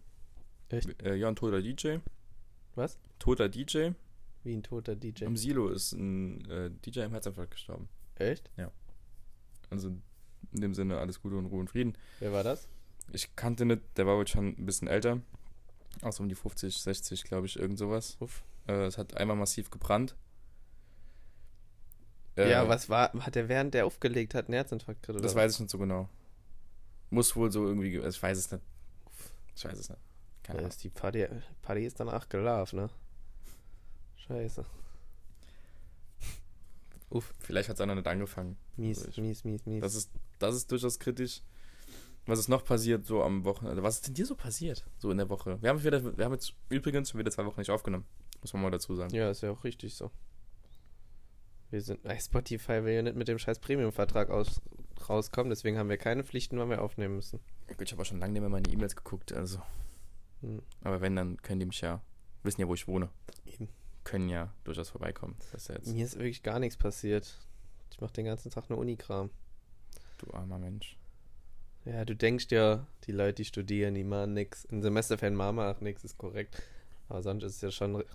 Echt? Äh, ja, ein toter DJ. Was? Toter DJ. Wie ein toter DJ. Im Silo ist ein äh, DJ im Herzinfarkt gestorben. Echt? Also in dem Sinne alles Gute und Ruhe und Frieden. Wer war das? Ich kannte nicht, der war wohl schon ein bisschen älter. Auch so um die 50, 60, glaube ich, irgend sowas. Äh, es hat einmal massiv gebrannt. Äh, ja, was war, hat er während der aufgelegt hat einen Herzinfarkt gekriegt? oder Das was? weiß ich nicht so genau. Muss wohl so irgendwie, ge- also ich weiß es nicht. Ich weiß es nicht. Keine Ja, Ahnung. ist die Party, Party ist danach gelaufen, ne? Scheiße. Uff, Vielleicht hat es noch nicht angefangen. mies, Also ich- mies, mies, mies. Das ist, das ist durchaus kritisch. Was ist noch passiert so am Wochenende? Was ist denn dir so passiert? So in der Woche? Wir haben, wieder, wir haben jetzt übrigens schon wieder zwei Wochen nicht aufgenommen. Muss man mal dazu sagen. ja, ist ja auch richtig so. Wir sind, ey, Spotify will ja nicht mit dem scheiß Premium-Vertrag aus, rauskommen, deswegen haben wir keine Pflichten, wann wir aufnehmen müssen. Gut, ich habe auch schon lange nicht mehr meine E-Mails geguckt. Also. Hm. Aber wenn, dann können die mich ja, wissen ja, wo ich wohne. Eben. Können ja durchaus vorbeikommen. Mir ist wirklich gar nichts passiert. Ich mache den ganzen Tag nur Unikram. du armer Mensch. Ja, du denkst ja, die Leute, die studieren, die machen nix. Ein Semesterferien machen wir auch nix, ist korrekt. Aber sonst ist es ja schon re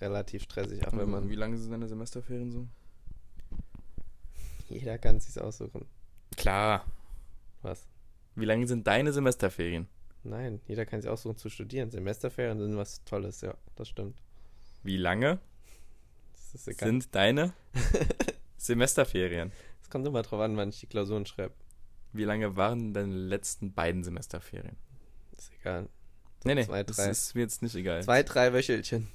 relativ stressig, auch wenn man. Wie lange sind deine Semesterferien so? Jeder kann sich's aussuchen. Klar. Was? Wie lange sind deine Semesterferien? Nein, jeder kann sich aussuchen zu studieren. Semesterferien sind was Tolles, ja, das stimmt. Wie lange sind deine Semesterferien? Es kommt immer drauf an, wann ich die Klausuren schreibe. Wie lange waren deine letzten beiden Semesterferien? Ist egal. Nee, nee, zwei, das drei. ist mir jetzt nicht egal. Zwei, drei Wöchelchen.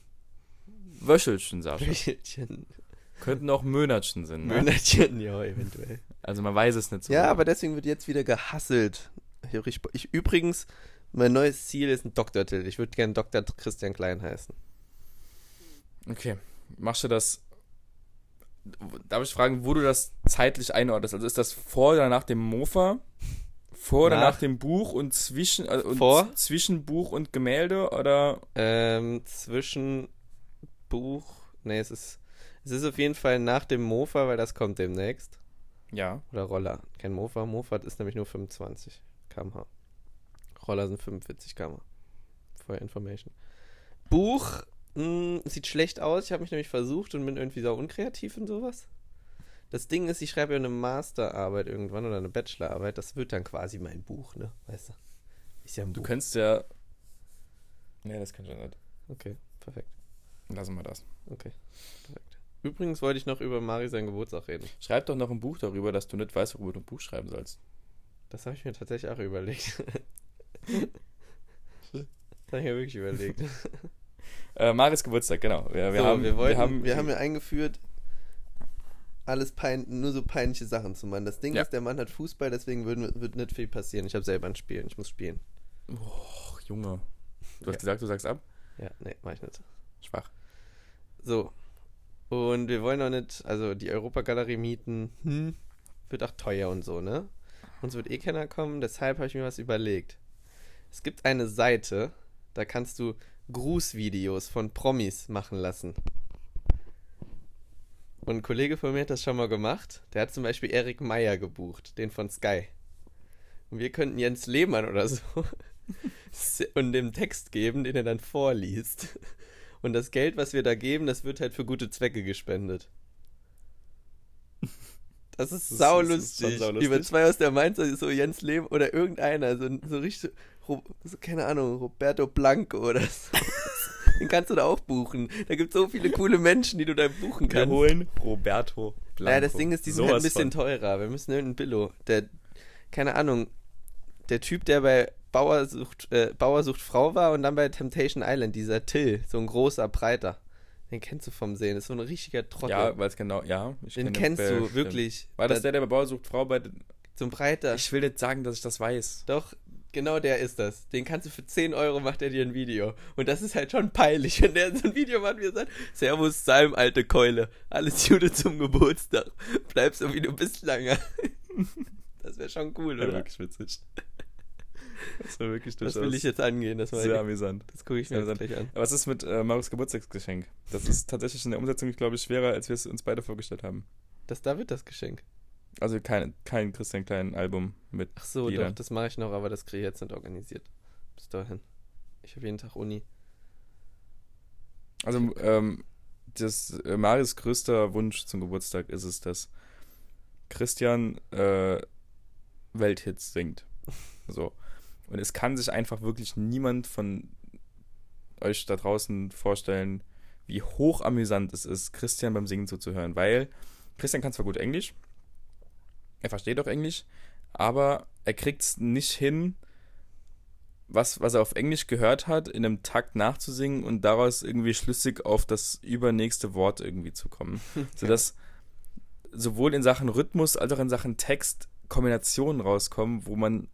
Wöchelchen, Sascha. Wöchelchen. Könnten auch Monatchen sind, ne? Monatchen, ja, eventuell. Also man weiß es nicht so. Ja, genau. aber deswegen wird jetzt wieder gehasselt. Ich, ich übrigens, mein neues Ziel ist ein Doktortitel. Ich würde gerne Dr. Christian Klein heißen. Okay. Machst du das. Darf ich fragen, wo du das zeitlich einordnest? Also ist das vor oder nach dem Mofa? Vor oder Nach. nach dem Buch und zwischen äh, und Vor. zwischen Buch und Gemälde oder Ähm, zwischen Buch, nee, es ist, es ist auf jeden Fall nach dem Mofa, weil das kommt demnächst. ja. Oder Roller. Kein Mofa. Mofa ist nämlich nur 25 km/h. Roller sind 45 km/h. For information. Buch mh, sieht schlecht aus. Ich habe mich nämlich versucht und bin irgendwie so unkreativ und sowas. Das Ding ist, ich schreibe ja eine Masterarbeit irgendwann oder eine Bachelorarbeit. Das wird dann quasi mein Buch, ne? Weißt du? Ist ja ein Du Buch. könntest ja. Nee, das kann ich nicht. Okay, perfekt. Lassen wir das. Okay, perfekt. Übrigens wollte ich noch über Mari seinen Geburtstag reden. Schreib doch noch ein Buch darüber, dass du nicht weißt, worüber du ein Buch schreiben sollst. Das habe ich mir tatsächlich auch überlegt. das habe ich mir wirklich überlegt. Äh, Maris Geburtstag, genau. Wir, wir, so, haben, wir, wollten, wir haben, wir haben ja eingeführt, alles pein nur so peinliche Sachen zu machen. Das Ding Ja. ist, der Mann hat Fußball, deswegen wird, wird nicht viel passieren. Ich habe selber ein Spiel, ich muss spielen. Och, Junge. Du hast Ja. gesagt, du sagst ab? Ja, nee, mach ich nicht. Schwach. So. Und wir wollen auch nicht, also die Europagalerie mieten, hm, wird auch teuer und so, ne? Uns wird eh keiner kommen, deshalb habe ich mir was überlegt. Es gibt eine Seite, da kannst du Grußvideos von Promis machen lassen. Und ein Kollege von mir hat das schon mal gemacht. Der hat zum Beispiel Erik Meyer gebucht, den von Sky. Und wir könnten Jens Lehmann oder so und dem Text geben, den er dann vorliest. Und das Geld, was wir da geben, das wird halt für gute Zwecke gespendet. Das ist saulustig. saulustig. bei zwei aus der Mainzer, so Jens Lehm oder irgendeiner, so, so richtig, keine Ahnung, Roberto Blanco oder so. Den kannst du da auch buchen. Da gibt es so viele coole Menschen, die du da buchen Wir kannst. holen Roberto Blanco. Naja, das Ding ist, die sind halt ein bisschen von. teurer. Wir müssen irgendeinen Billo. Der, keine Ahnung, der Typ, der bei Bauer sucht, äh, Bauer sucht Frau war und dann bei Temptation Island, dieser Till, so ein großer Breiter. Den kennst du vom Sehen, das ist so ein richtiger Trottel. Ja, weil es genau, ja. Ich Den kenn kennst du, wirklich. War das Da- der, der bei Bauer sucht Frau bei. So ein Breiter. Ich will nicht sagen, dass ich das weiß. Doch, genau der ist das. Den kannst du für 10 Euro, macht er dir ein Video. Und das ist halt schon peinlich, wenn der so ein Video macht, wie er sagt, Servus, Salm, alte Keule. Alles Gute zum Geburtstag. Bleib so, wie du bist lange. Das wäre schon cool, Ja, oder? wirklich witzig. Das war wirklich Das durchaus will ich jetzt angehen. Das, sehr amüsant. das gucke ich mir amüsant. gleich an. Aber was ist mit äh, Marius Geburtstagsgeschenk? Das ist tatsächlich in der Umsetzung, glaube ich, schwerer, als wir es uns beide vorgestellt haben. Das da wird das Geschenk. Also kein, kein Christian Klein Album mit. Ach so, Liedern. doch, das mache ich noch, aber das kriege ich jetzt nicht organisiert. Bis dahin. Ich habe jeden Tag Uni. Also ähm, das äh, Marius größter Wunsch zum Geburtstag ist es, dass Christian äh, Welthits singt. So. Und es kann sich einfach wirklich niemand von euch da draußen vorstellen, wie hoch amüsant es ist, Christian beim Singen zuzuhören. Weil Christian kann zwar gut Englisch, er versteht auch Englisch, aber er kriegt es nicht hin, was, was er auf Englisch gehört hat, in einem Takt nachzusingen und daraus irgendwie schlüssig auf das übernächste Wort irgendwie zu kommen. Sodass sowohl in Sachen Rhythmus als auch in Sachen Text Kombinationen rauskommen, wo man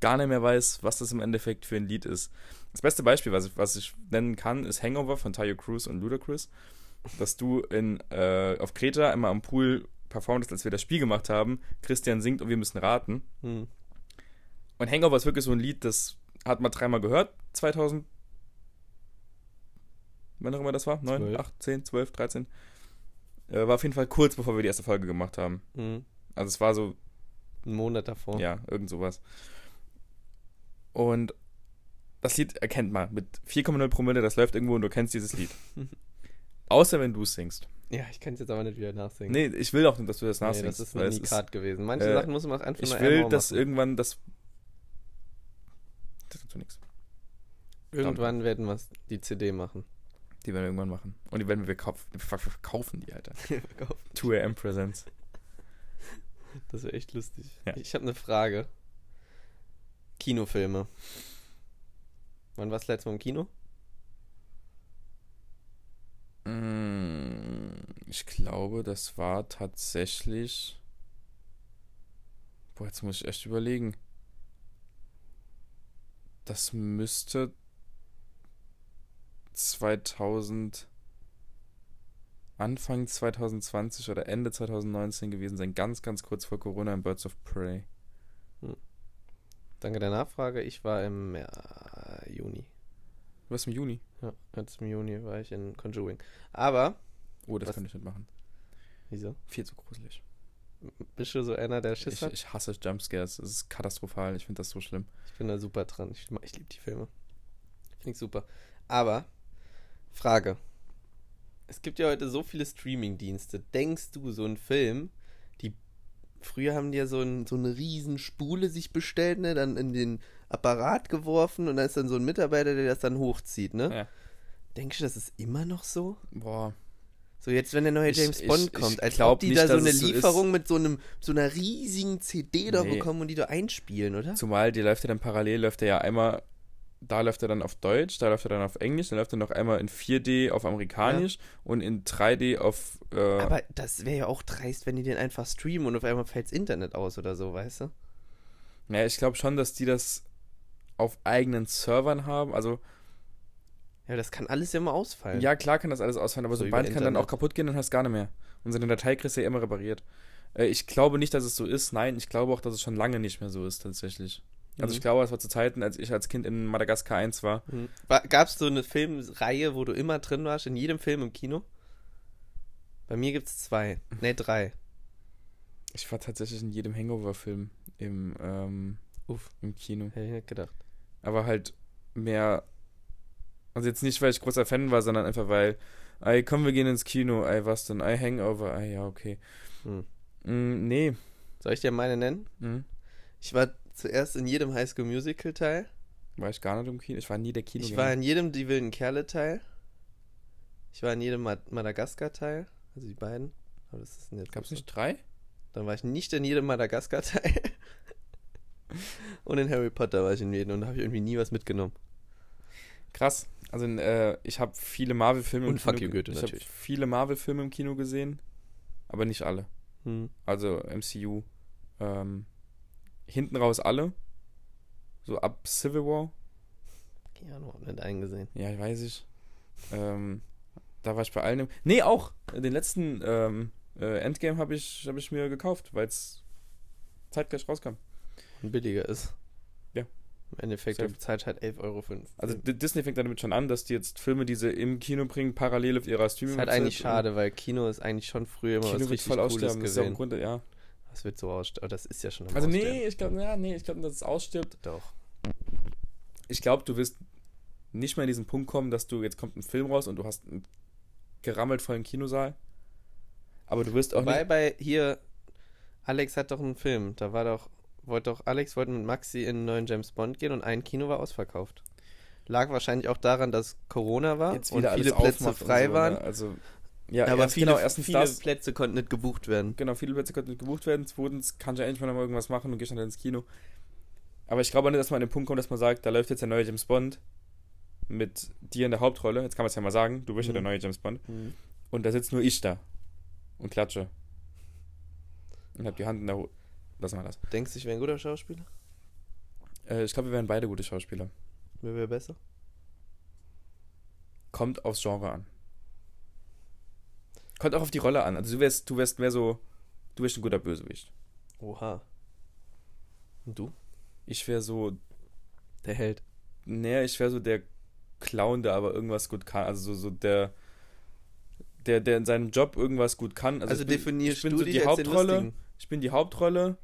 gar nicht mehr weiß, was das im Endeffekt für ein Lied ist. Das beste Beispiel, was ich, was ich nennen kann, ist Hangover von Tayo Cruz und Ludacris. Dass du in, äh, auf Kreta immer am Pool performt hast, als wir das Spiel gemacht haben. Christian singt und wir müssen raten. Hm. Und Hangover ist wirklich so ein Lied, das hat man dreimal gehört, 2000. Wann auch immer das war? 9, Zwölf. 8, 10, 12, 13. Äh, war auf jeden Fall kurz, bevor wir die erste Folge gemacht haben. Hm. Also es war so, Einen Monat davor. ja, irgend sowas. Und das Lied erkennt man mit 4,0 Promille, das läuft irgendwo und du kennst dieses Lied. Außer wenn du es singst. Ja, ich kann es jetzt aber nicht wieder nachsingen. Nee, ich will auch nicht, dass du das Nee, nachsingst. das ist ein es Unikat gewesen. Manche äh, Sachen muss man auch einfach ich will, dass irgendwann das. Das ist zu nichts. Irgendwann werden wir die CD machen. Die werden wir irgendwann machen. Und die werden wir kaufen. Wir ver- verkaufen die, Alter. Verkaufen. 2 AM Presents. Das wäre echt lustig. Ja. Ich habe eine Frage. Kinofilme. Wann warst du letztes Mal im Kino? Mm, Ich glaube, das war tatsächlich. Boah, jetzt muss ich echt überlegen. Das müsste 2000. Anfang 2020 oder Ende 2019 gewesen sein. Ganz, ganz kurz vor Corona in Birds of Prey. Danke der Nachfrage. Ich war im äh, Juni. Du warst im Juni. Ja, jetzt im Juni war ich in Conjuring. Aber, Oh, das Was? kann ich nicht machen. wieso? Viel zu gruselig. Bist du so einer, der Schiss Ich, hat? ich hasse Jumpscares. Es ist katastrophal. Ich finde das so schlimm. Ich bin da super dran. Ich, ich liebe die Filme. Finde ich super. Aber, Frage. Es gibt ja heute so viele Streaming-Dienste. Denkst du, so ein Film, die früher haben die ja so, ein, so eine riesen Spule sich bestellt, ne, dann in den Apparat geworfen und da ist dann so ein Mitarbeiter, der das dann hochzieht, ne? Ja. Denkst du, das ist immer noch so? Boah. So jetzt, wenn der neue Ich- James ich- Bond ich kommt, als glaub ob die nicht, da so eine es so. Lieferung mit so einem so einer riesigen CD da Nee. bekommen und die da einspielen, oder? Zumal die läuft ja dann parallel, läuft ja einmal da läuft er dann auf Deutsch, da läuft er dann auf Englisch, dann läuft er noch einmal in 4D auf Amerikanisch und in 3D auf. Äh, Aber das wäre ja auch dreist, wenn die den einfach streamen und auf einmal fällt's Internet aus oder so, weißt du? naja, ich glaube schon, dass die das auf eigenen Servern haben. Also, Ja, das kann alles ja immer ausfallen. ja, klar kann das alles ausfallen, aber So so, über bald kann dann auch kaputt gehen, dann hast gar nicht mehr. Und seine Datei kriegst du ja immer repariert. Äh, ich glaube nicht, dass es so ist. Nein, ich glaube auch, dass es schon lange nicht mehr so ist, tatsächlich. Also, ich Mhm. glaube, es war zu Zeiten, als ich als Kind in Madagaskar 1 war. Mhm. Wa- Gab's so eine Filmreihe, wo du immer drin warst, in jedem Film im Kino? Bei mir gibt's zwei. Ne, drei. Ich war tatsächlich in jedem Hangover-Film im, ähm, Uff. im Kino. Hätte ich nicht gedacht. aber halt mehr. Also jetzt nicht, weil ich großer Fan war, sondern einfach weil, ey, komm, wir gehen ins Kino, ey, was denn? Ey, Hangover, ey, ja, okay. Hm. Mm, nee. Soll ich dir meine nennen? Mm, Ich war zuerst in jedem High School Musical Teil. war ich gar nicht im Kino. Ich war nie der Kino. Ich war in jedem Die wilden Kerle Teil. Ich war in jedem Mad Madagaskar Teil. Also die beiden. Aber das ist nicht Gab's nicht drei? Dann war ich nicht in jedem Madagaskar Teil. und in Harry Potter war ich in jedem und da habe ich irgendwie nie was mitgenommen. Krass. Also äh, ich habe viele Marvel-Filme im Kino. Goethe, ich habe viele Marvel-Filme im Kino gesehen, aber nicht alle. Hm. Also MCU. Ähm, hinten raus alle. So ab Civil War. Keine Ahnung, hab nicht eingesehen. Ja, weiß ich. Ähm, da war ich bei allen. Im nee, auch. Den letzten ähm, äh, Endgame habe ich, hab ich mir gekauft, weil es zeitgleich rauskam. Und billiger ist. Im Endeffekt, Safe. du bezahlst halt 11 Euro Also Disney fängt damit schon an, dass die jetzt Filme, die sie im Kino bringen, parallel auf ihrer Das Streaming ist halt eigentlich schade, weil Kino ist eigentlich schon früher immer Kino was wird richtig voll Cooles aussterben. Das ist. Grund, ja. Das wird so aussterben. Aber das ist ja schon Also Aussterben. nee, ich glaube, ja, nee, ich glaube, dass es ausstirbt. Doch. Ich glaube, du wirst nicht mehr in diesen Punkt kommen, dass du jetzt kommt ein Film raus und du hast einen gerammelt vollen Kinosaal. Aber du wirst auch Wobei nicht. bei hier, Alex hat doch einen Film. Da war doch, wollte doch, Alex wollte mit Maxi in einen neuen James Bond gehen und ein Kino war ausverkauft. Lag wahrscheinlich auch daran, dass Corona war Jetzt und viele Plätze frei so, waren. Ne? Also ja, aber erst, viele, genau, erstens viele das. Plätze konnten nicht gebucht werden. Genau, viele Plätze konnten nicht gebucht werden. Zweitens kann ich ja endlich mal noch mal irgendwas machen und gehe dann ins Kino. Aber ich glaube auch nicht, dass man an den Punkt kommt, dass man sagt, da läuft jetzt der neue James Bond mit dir in der Hauptrolle. Jetzt kann man es ja mal sagen, du bist ja Mhm. der neue James Bond. Und da sitzt nur ich da und klatsche. Und hab die Hand in der Hose. Lassen wir das. Denkst du, ich wäre ein guter Schauspieler? Äh, ich glaube, wir wären beide gute Schauspieler. Wer wäre besser? Kommt aufs Genre an. Kommt auch auf die Rolle an. Also du wärst, du wärst mehr so, du wärst ein guter Bösewicht. Oha. Und du? Ich wäre so, Der Held. nee, ich wäre so der Clown, der aber irgendwas gut kann. Also so, so der, der, der in seinem Job irgendwas gut kann. Also, bin, definierst ich bin du so dich die Hauptrolle. Ich bin die Hauptrolle,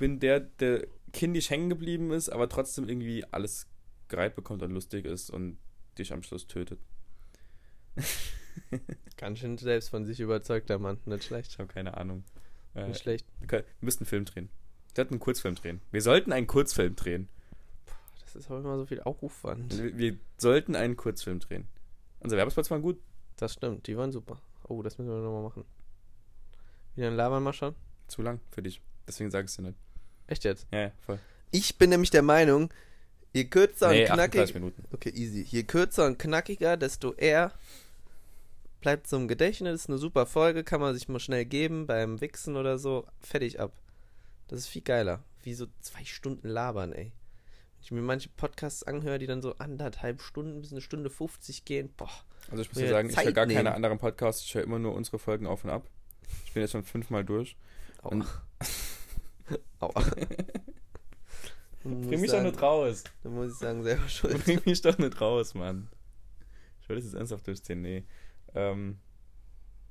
bin der, der kindisch hängen geblieben ist, aber trotzdem irgendwie alles gereiht bekommt und lustig ist und dich am Schluss tötet. Ganz schön selbst von sich überzeugter Mann. Nicht schlecht. Ich habe keine Ahnung. Äh, Nicht schlecht. wir müssten einen Film drehen. Wir sollten einen Kurzfilm drehen. Wir sollten einen Kurzfilm drehen. Das ist aber immer so viel Aufwand. Wir, wir sollten einen Kurzfilm drehen. Unser Werbespots waren gut. Das stimmt, die waren super. Oh, das müssen wir nochmal machen. Wie lange labern wir schon? Zu lang für dich. Deswegen sag ich es dir nicht. Echt jetzt? Ja, ja, voll. Ich bin nämlich der Meinung, je kürzer Nee, und 38 knackig. Minuten. Okay, easy. Je kürzer und knackiger, desto eher bleibt so im Gedächtnis. Eine super Folge, kann man sich mal schnell geben beim Wichsen oder so. Fertig ab. Das ist viel geiler. Wie so zwei Stunden labern, ey. Wenn ich mir manche Podcasts anhöre, die dann so anderthalb Stunden bis eine Stunde 50 gehen, boah. Also ich muss ja sagen, ich höre Zeit gar keine nehmen. anderen Podcasts. Ich höre immer nur unsere Folgen auf und ab. Ich bin jetzt schon fünfmal durch. Und- Aua. Dann muss ich sagen- raus. Dann muss ich sagen, selber schuld. Bring mich doch nicht raus, Mann. Ich will das jetzt ernsthaft durchziehen. Nee. Ähm,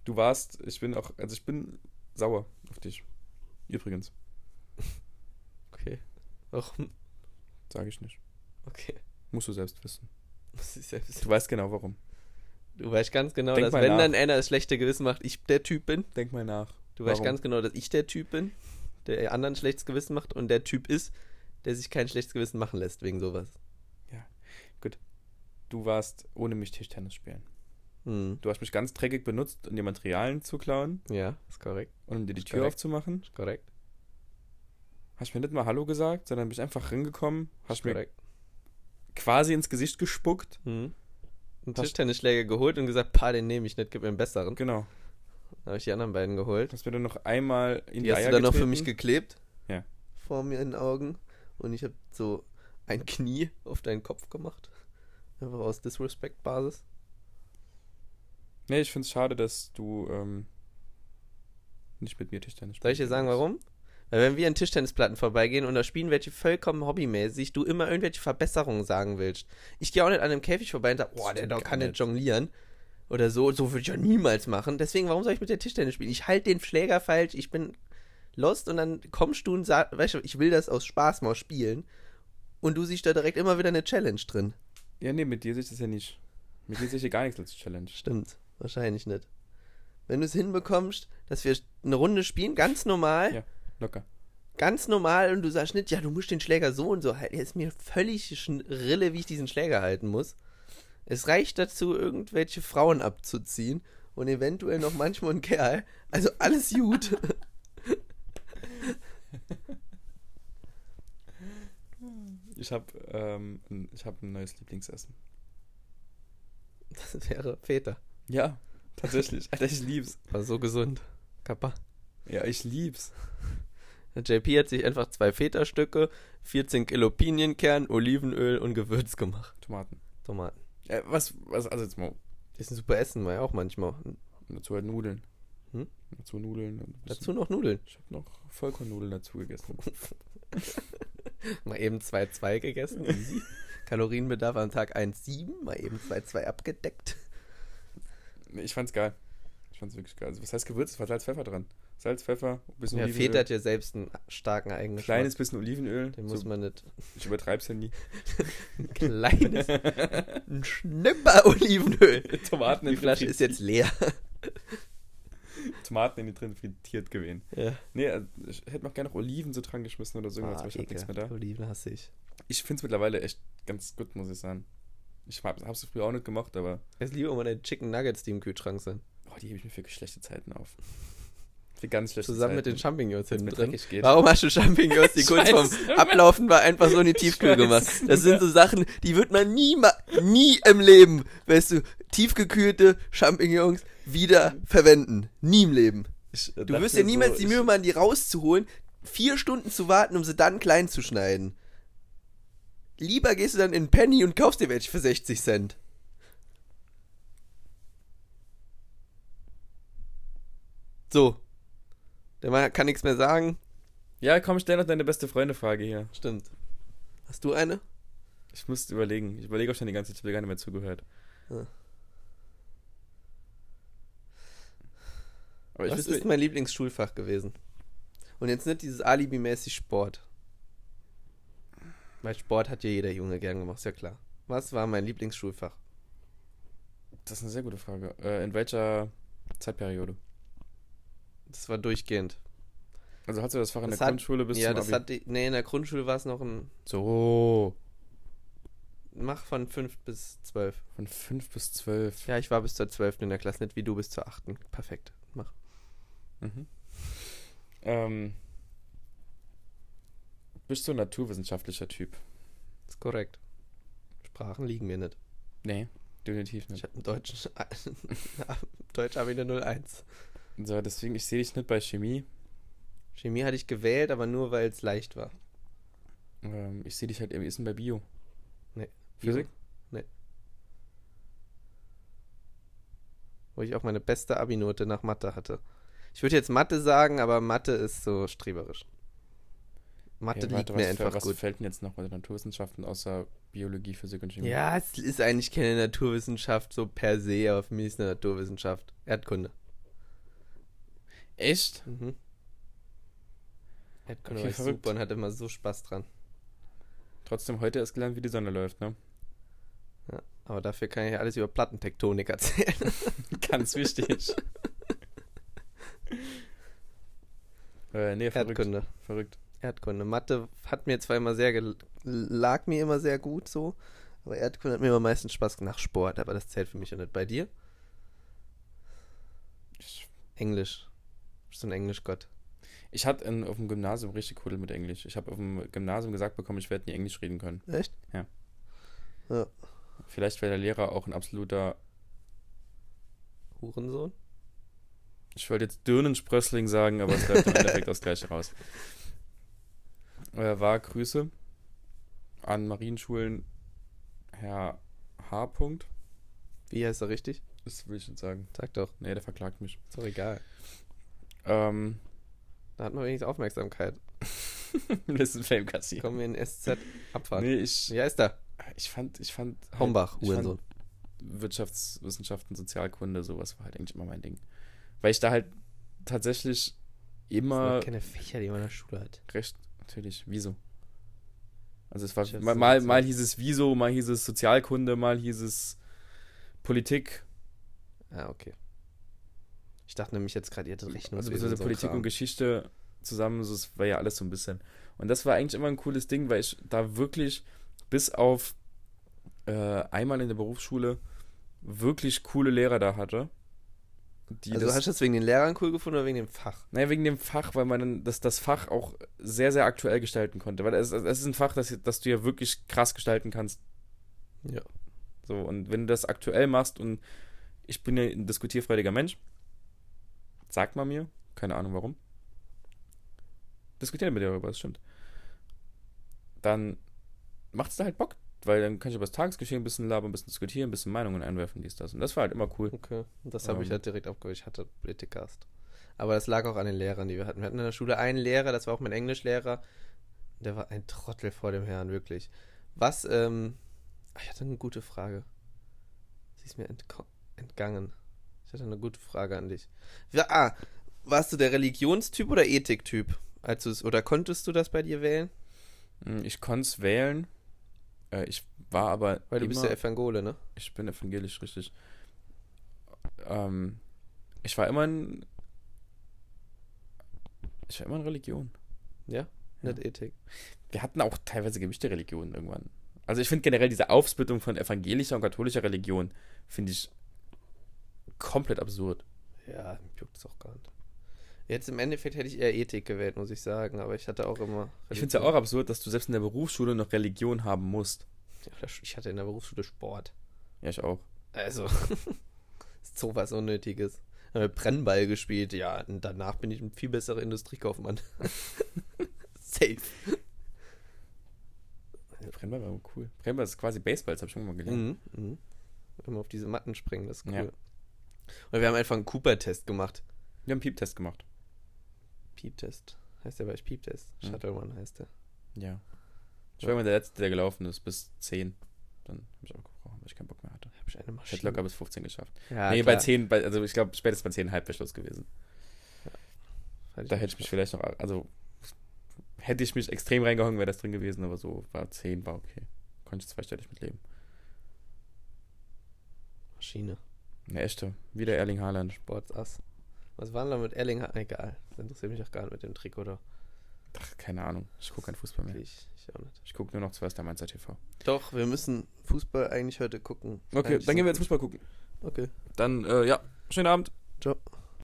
du warst, ich bin auch, also ich bin sauer auf dich. Übrigens, Okay. Warum? sage ich nicht. Okay. Musst du selbst wissen. Muss ich selbst. Du weißt genau warum. Du weißt ganz genau, Denk dass wenn nach. dann einer das schlechte Gewissen macht, ich der Typ bin. Denk mal nach. Du weißt Warum? ganz genau, dass ich der Typ bin, der anderen schlechtes Gewissen macht und der Typ ist, der sich kein schlechtes Gewissen machen lässt wegen sowas. Du warst ohne mich Tischtennis spielen. Hm. Du hast mich ganz dreckig benutzt, um dir Materialien zu klauen Ja, ist korrekt. und um dir die Ist Tür korrekt. aufzumachen. Ist korrekt. Hast mir nicht mal Hallo gesagt, sondern bist einfach reingekommen, hast mir quasi ins Gesicht gespuckt. Mhm. Einen Tischtennisschläger geholt und gesagt, pa, den nehme ich nicht, gib mir einen besseren. Genau. Dann habe ich die anderen beiden geholt. Hast mir dann noch einmal in die, Die hast Eier du dann noch für getreten. mich geklebt. Ja. Vor mir in den Augen. Und ich habe so ein Knie auf deinen Kopf gemacht. Einfach aus Disrespect-Basis. Nee, ich find's schade, dass du ähm, nicht mit mir Tischtennis spielst. Soll ich dir sagen, warum? Weil wenn wir an Tischtennisplatten vorbeigehen und da spielen welche vollkommen hobbymäßig, du immer irgendwelche Verbesserungen sagen willst. Ich gehe auch nicht an einem Käfig vorbei und sage, boah, der kann nicht. jonglieren. Oder so, so würde ich ja niemals machen. Deswegen, warum soll ich mit der Tischtennis spielen? Ich halte den Schläger falsch, ich bin lost und dann kommst du und sagst, weißt du, ich will das aus Spaß mal spielen. Und du siehst da direkt immer wieder eine Challenge drin. Ja, nee, mit dir sehe ich das ja nicht. Mit dir sehe ich hier gar nichts als Challenge. Stimmt, wahrscheinlich nicht. Wenn du es hinbekommst, dass wir eine Runde spielen, ganz normal, Ja. Locker. ganz normal und du sagst nicht, ja, du musst den Schläger so und so halten. Ja, Ist mir völlig Rille, wie ich diesen Schläger halten muss. Es reicht dazu, irgendwelche Frauen abzuziehen und eventuell noch manchmal ein Kerl. Also alles gut. Ich habe ähm, ich hab ein neues Lieblingsessen. Das wäre Väter. Ja, tatsächlich. Alter, ich lieb's. War so gesund. Kappa. Ja, ich lieb's. JP hat sich einfach zwei Feta-Stücke, 14 Kilo Pinienkern, Olivenöl und Gewürz gemacht. Tomaten. Tomaten. Äh, was, was, also jetzt mal, Ist ein super Essen, war ja auch manchmal. dazu halt Nudeln. Hm? Dazu Nudeln. und Dazu noch Nudeln. Ich habe noch Vollkornnudeln dazu gegessen. Mal eben 2,2 gegessen. Easy. Kalorienbedarf am Tag 1,7. Mal eben 2,2 abgedeckt. Ich fand's geil. Ich fand's wirklich geil. Also, was heißt Gewürz? Es war Salz, Pfeffer dran. Salz, Pfeffer, ein bisschen Ja, Olivenöl. Feta hat ja selbst einen starken eigenen kleines bisschen Olivenöl. Den muss so, man nicht. ich übertreib's ja nie. Ein kleines. ein Schnipper Olivenöl. Tomaten Die Flasche ist jetzt leer. Tomaten in die drin frittiert gewesen. Ja. Nee, also, ich hätte noch gerne noch Oliven so dran geschmissen oder so, irgendwas, Ah, aber ich hab nichts mehr da. Oliven hasse ich. Ich find's mittlerweile echt ganz gut, muss ich sagen. Ich hab, hab's früher auch nicht gemacht, aber Es liebe immer die Chicken Nuggets, die im Kühlschrank sind. oh, die hebe ich mir für schlechte Zeiten auf. Für ganz schlechte Zusammen mit Zeiten. den Champignons hinten drin. geht. Warum hast du Champignons, die kurz vorm. Ablaufen war, einfach so in die Tiefkühl gemacht? Das sind so Sachen, die wird man nie, nie im Leben, weißt du, tiefgekühlte Champignons wieder verwenden. Nie im Leben. Ich, äh, Du wirst ja mir niemals so, die Mühe machen, die rauszuholen, vier Stunden zu warten, um sie dann klein zu schneiden. Lieber gehst du dann in Penny und kaufst dir welche für 60 Cent. So. Der Mann kann nichts mehr sagen. Ja, komm, stell noch deine beste Freunde-Frage hier. Stimmt. Hast du eine? Ich muss überlegen. Ich überlege auch schon die ganze Zeit, ich habe gar nicht mehr zugehört. Ja. Aber ich Was ist mein Lieblingsschulfach gewesen? Und jetzt nicht dieses Alibi-mäßig Sport. Weil Sport hat ja jeder Junge gern gemacht, ist ja klar. Was war mein Lieblingsschulfach? das ist eine sehr gute Frage. Äh, in welcher Zeitperiode? Das war durchgehend. Also hast du das Fach in Das der hat- Grundschule bis ja, zum das Abi? hat die, nee, in der Grundschule war es noch ein So, Mach von 5 bis 12. von 5 bis 12. Ja, ich war bis zur 12. in der Klasse, nicht wie du bis zur 8. Perfekt. Mach. Mhm. Ähm, bist du ein naturwissenschaftlicher Typ? Ist korrekt. Sprachen liegen mir nicht. Nee, definitiv Ich nicht. habe einen deutschen Deutsch habe ich eine 01. So, deswegen, ich sehe dich nicht bei Chemie. Chemie hatte ich gewählt, aber nur weil es leicht war. Ähm, ich sehe dich halt, ist denn bei Bio? Nee. Physik? Nee. Wo ich auch meine beste Abi-Note nach Mathe hatte. Ich würde jetzt Mathe sagen, aber Mathe ist so streberisch. Mathe Ja, liegt warte, mir was, einfach was gut. fällt denn jetzt noch bei den Naturwissenschaften außer Biologie, Physik und Chemie? Ja, es ist eigentlich keine Naturwissenschaft so per se, aber für mich ist eine Naturwissenschaft. Erdkunde. Echt? Mhm. Erdkunde Okay, war super und hatte immer so Spaß dran. Trotzdem heute erst gelernt, wie die Sonne läuft, ne? Ja, aber dafür kann ich alles über Plattentektonik erzählen. Ganz wichtig. äh, nee, verrückt. Erdkunde. Verrückt. Erdkunde. Mathe hat mir zwar immer sehr, lag mir immer sehr gut so, aber Erdkunde hat mir immer meistens Spaß gemacht. Sport, aber das zählt für mich ja nicht. Bei dir? Ich, Englisch. Du bist so ein Englischgott. ich hatte in, auf dem Gymnasium richtig cool mit Englisch. Ich habe auf dem Gymnasium gesagt bekommen, ich werde nie Englisch reden können. Echt? Ja. Ja. Vielleicht wäre der Lehrer auch ein absoluter, Hurensohn? ich wollte jetzt Dirnensprössling sagen, aber es läuft im Endeffekt das gleiche raus. Äh, war Grüße an Marienschulen Herr H. Punkt. Wie heißt er richtig? Das will ich nicht sagen. Sag doch. Nee, der verklagt mich. Ist doch egal. Ähm, Da hat man wenigstens Aufmerksamkeit. Listen Fame kassieren. Kommen wir in SZ abfahren. Nee, ich, Wie heißt er? ich fand, ich fand. halt- Hombach, fand Hurensohn. Wirtschaftswissenschaften, Sozialkunde, sowas war halt eigentlich immer mein Ding. Weil ich da halt tatsächlich Das immer sind keine Fächer, die man in der Schule hat. recht, natürlich, wieso? Also es war, mal, mal, mal hieß es Wieso, mal hieß es Sozialkunde, mal hieß es Politik, Ah, okay. Ich dachte nämlich jetzt gerade, ihr hättet Rechnungswesen. also beziehungsweise so Politik Kram. und Geschichte zusammen, so, es war ja alles so ein bisschen. Und das war eigentlich immer ein cooles Ding, weil ich da wirklich bis auf äh, einmal in der Berufsschule wirklich coole Lehrer da hatte. Also das, hast du das wegen den Lehrern cool gefunden oder wegen dem Fach? naja, wegen dem Fach, weil man dann das, das Fach auch sehr, sehr aktuell gestalten konnte. Weil es, es ist ein Fach, das, das du ja wirklich krass gestalten kannst. Ja. So, und wenn du das aktuell machst und ich bin ja ein diskutierfreudiger Mensch, sagt man mir, keine Ahnung warum. Diskutieren mit dir darüber, das stimmt. Dann macht es da halt Bock, weil dann kann ich über das Tagesgeschehen ein bisschen labern, ein bisschen diskutieren, ein bisschen Meinungen einwerfen, dies, das. Und das war halt immer cool. Okay. Und das habe ich Ähm. halt direkt aufgehört. Ich hatte Politikast. Aber das lag auch an den Lehrern, die wir hatten. Wir hatten in der Schule einen Lehrer, das war auch mein Englischlehrer. Der war ein Trottel vor dem Herrn, wirklich. Was, ähm. ach, Ich hatte eine gute Frage. Sie ist mir entgangen. Ich hatte eine gute Frage an dich. Ja, ah, warst du der Religionstyp oder Ethiktyp? Als oder konntest du das bei dir wählen? Hm, Ich konnte es wählen. Äh, Ich war aber. Weil du immer, bist ja Evangole, ne? Ich bin evangelisch, richtig. Ähm, ich war immer in. Ich war immer in Religion. Ja? Nicht Ethik. Wir hatten auch teilweise gemischte Religionen irgendwann. Also ich finde generell diese Aufsplittung von evangelischer und katholischer Religion, finde ich komplett absurd. Ja, juckt es auch gar nicht. Jetzt im Endeffekt hätte ich eher Ethik gewählt, muss ich sagen, aber ich hatte auch immer. Ich finde es ja auch absurd, dass du selbst in der Berufsschule noch Religion haben musst. Ja, Ich hatte in der Berufsschule Sport. Ja, ich auch. Also, ist sowas Unnötiges. Haben wir Brennball gespielt, ja, und danach bin ich ein viel besserer Industriekaufmann. Safe. Brennball war cool. Brennball ist quasi Baseball, das habe ich schon mal gelernt. Mhm, mhm. Immer auf diese Matten springen, das ist cool. Ja. Und wir haben einfach einen Cooper-Test gemacht. Wir haben einen Piep-Test gemacht. Piep-Test. Heißt der bei Piep-Test? Mhm. Shuttle-One heißt der. Ja. Ich war immer der Letzte, der gelaufen ist, bis 10. Dann habe ich auch gebrochen, weil ich keinen Bock mehr hatte. Hab ich eine Ich hätte Maschine. locker bis 15 geschafft. ja, nee, klar. bei 10, bei, also ich glaube, spätestens bei 10 halb wäre Schluss gewesen. Hatte Da hätte ich mich vielleicht noch, also hätte ich mich extrem reingehangen, wäre das drin gewesen, aber so war 10, war okay. Konnte ich zweistellig mitleben. Maschine. Eine echte, wieder Erling Haaland. Sportsass. Was war denn da mit Erling? Ha- Egal. Das interessiert mich auch gar nicht mit dem Trick, oder? Ach, keine Ahnung. Ich gucke kein Fußball mehr. Ich, ich auch nicht. Ich gucke nur noch zuerst der Mainzer TV. Doch, wir müssen Fußball eigentlich heute gucken. Okay, Eigentlich dann gehen wir jetzt Fußball gucken. Okay. Dann, äh, ja, schönen Abend. Ciao.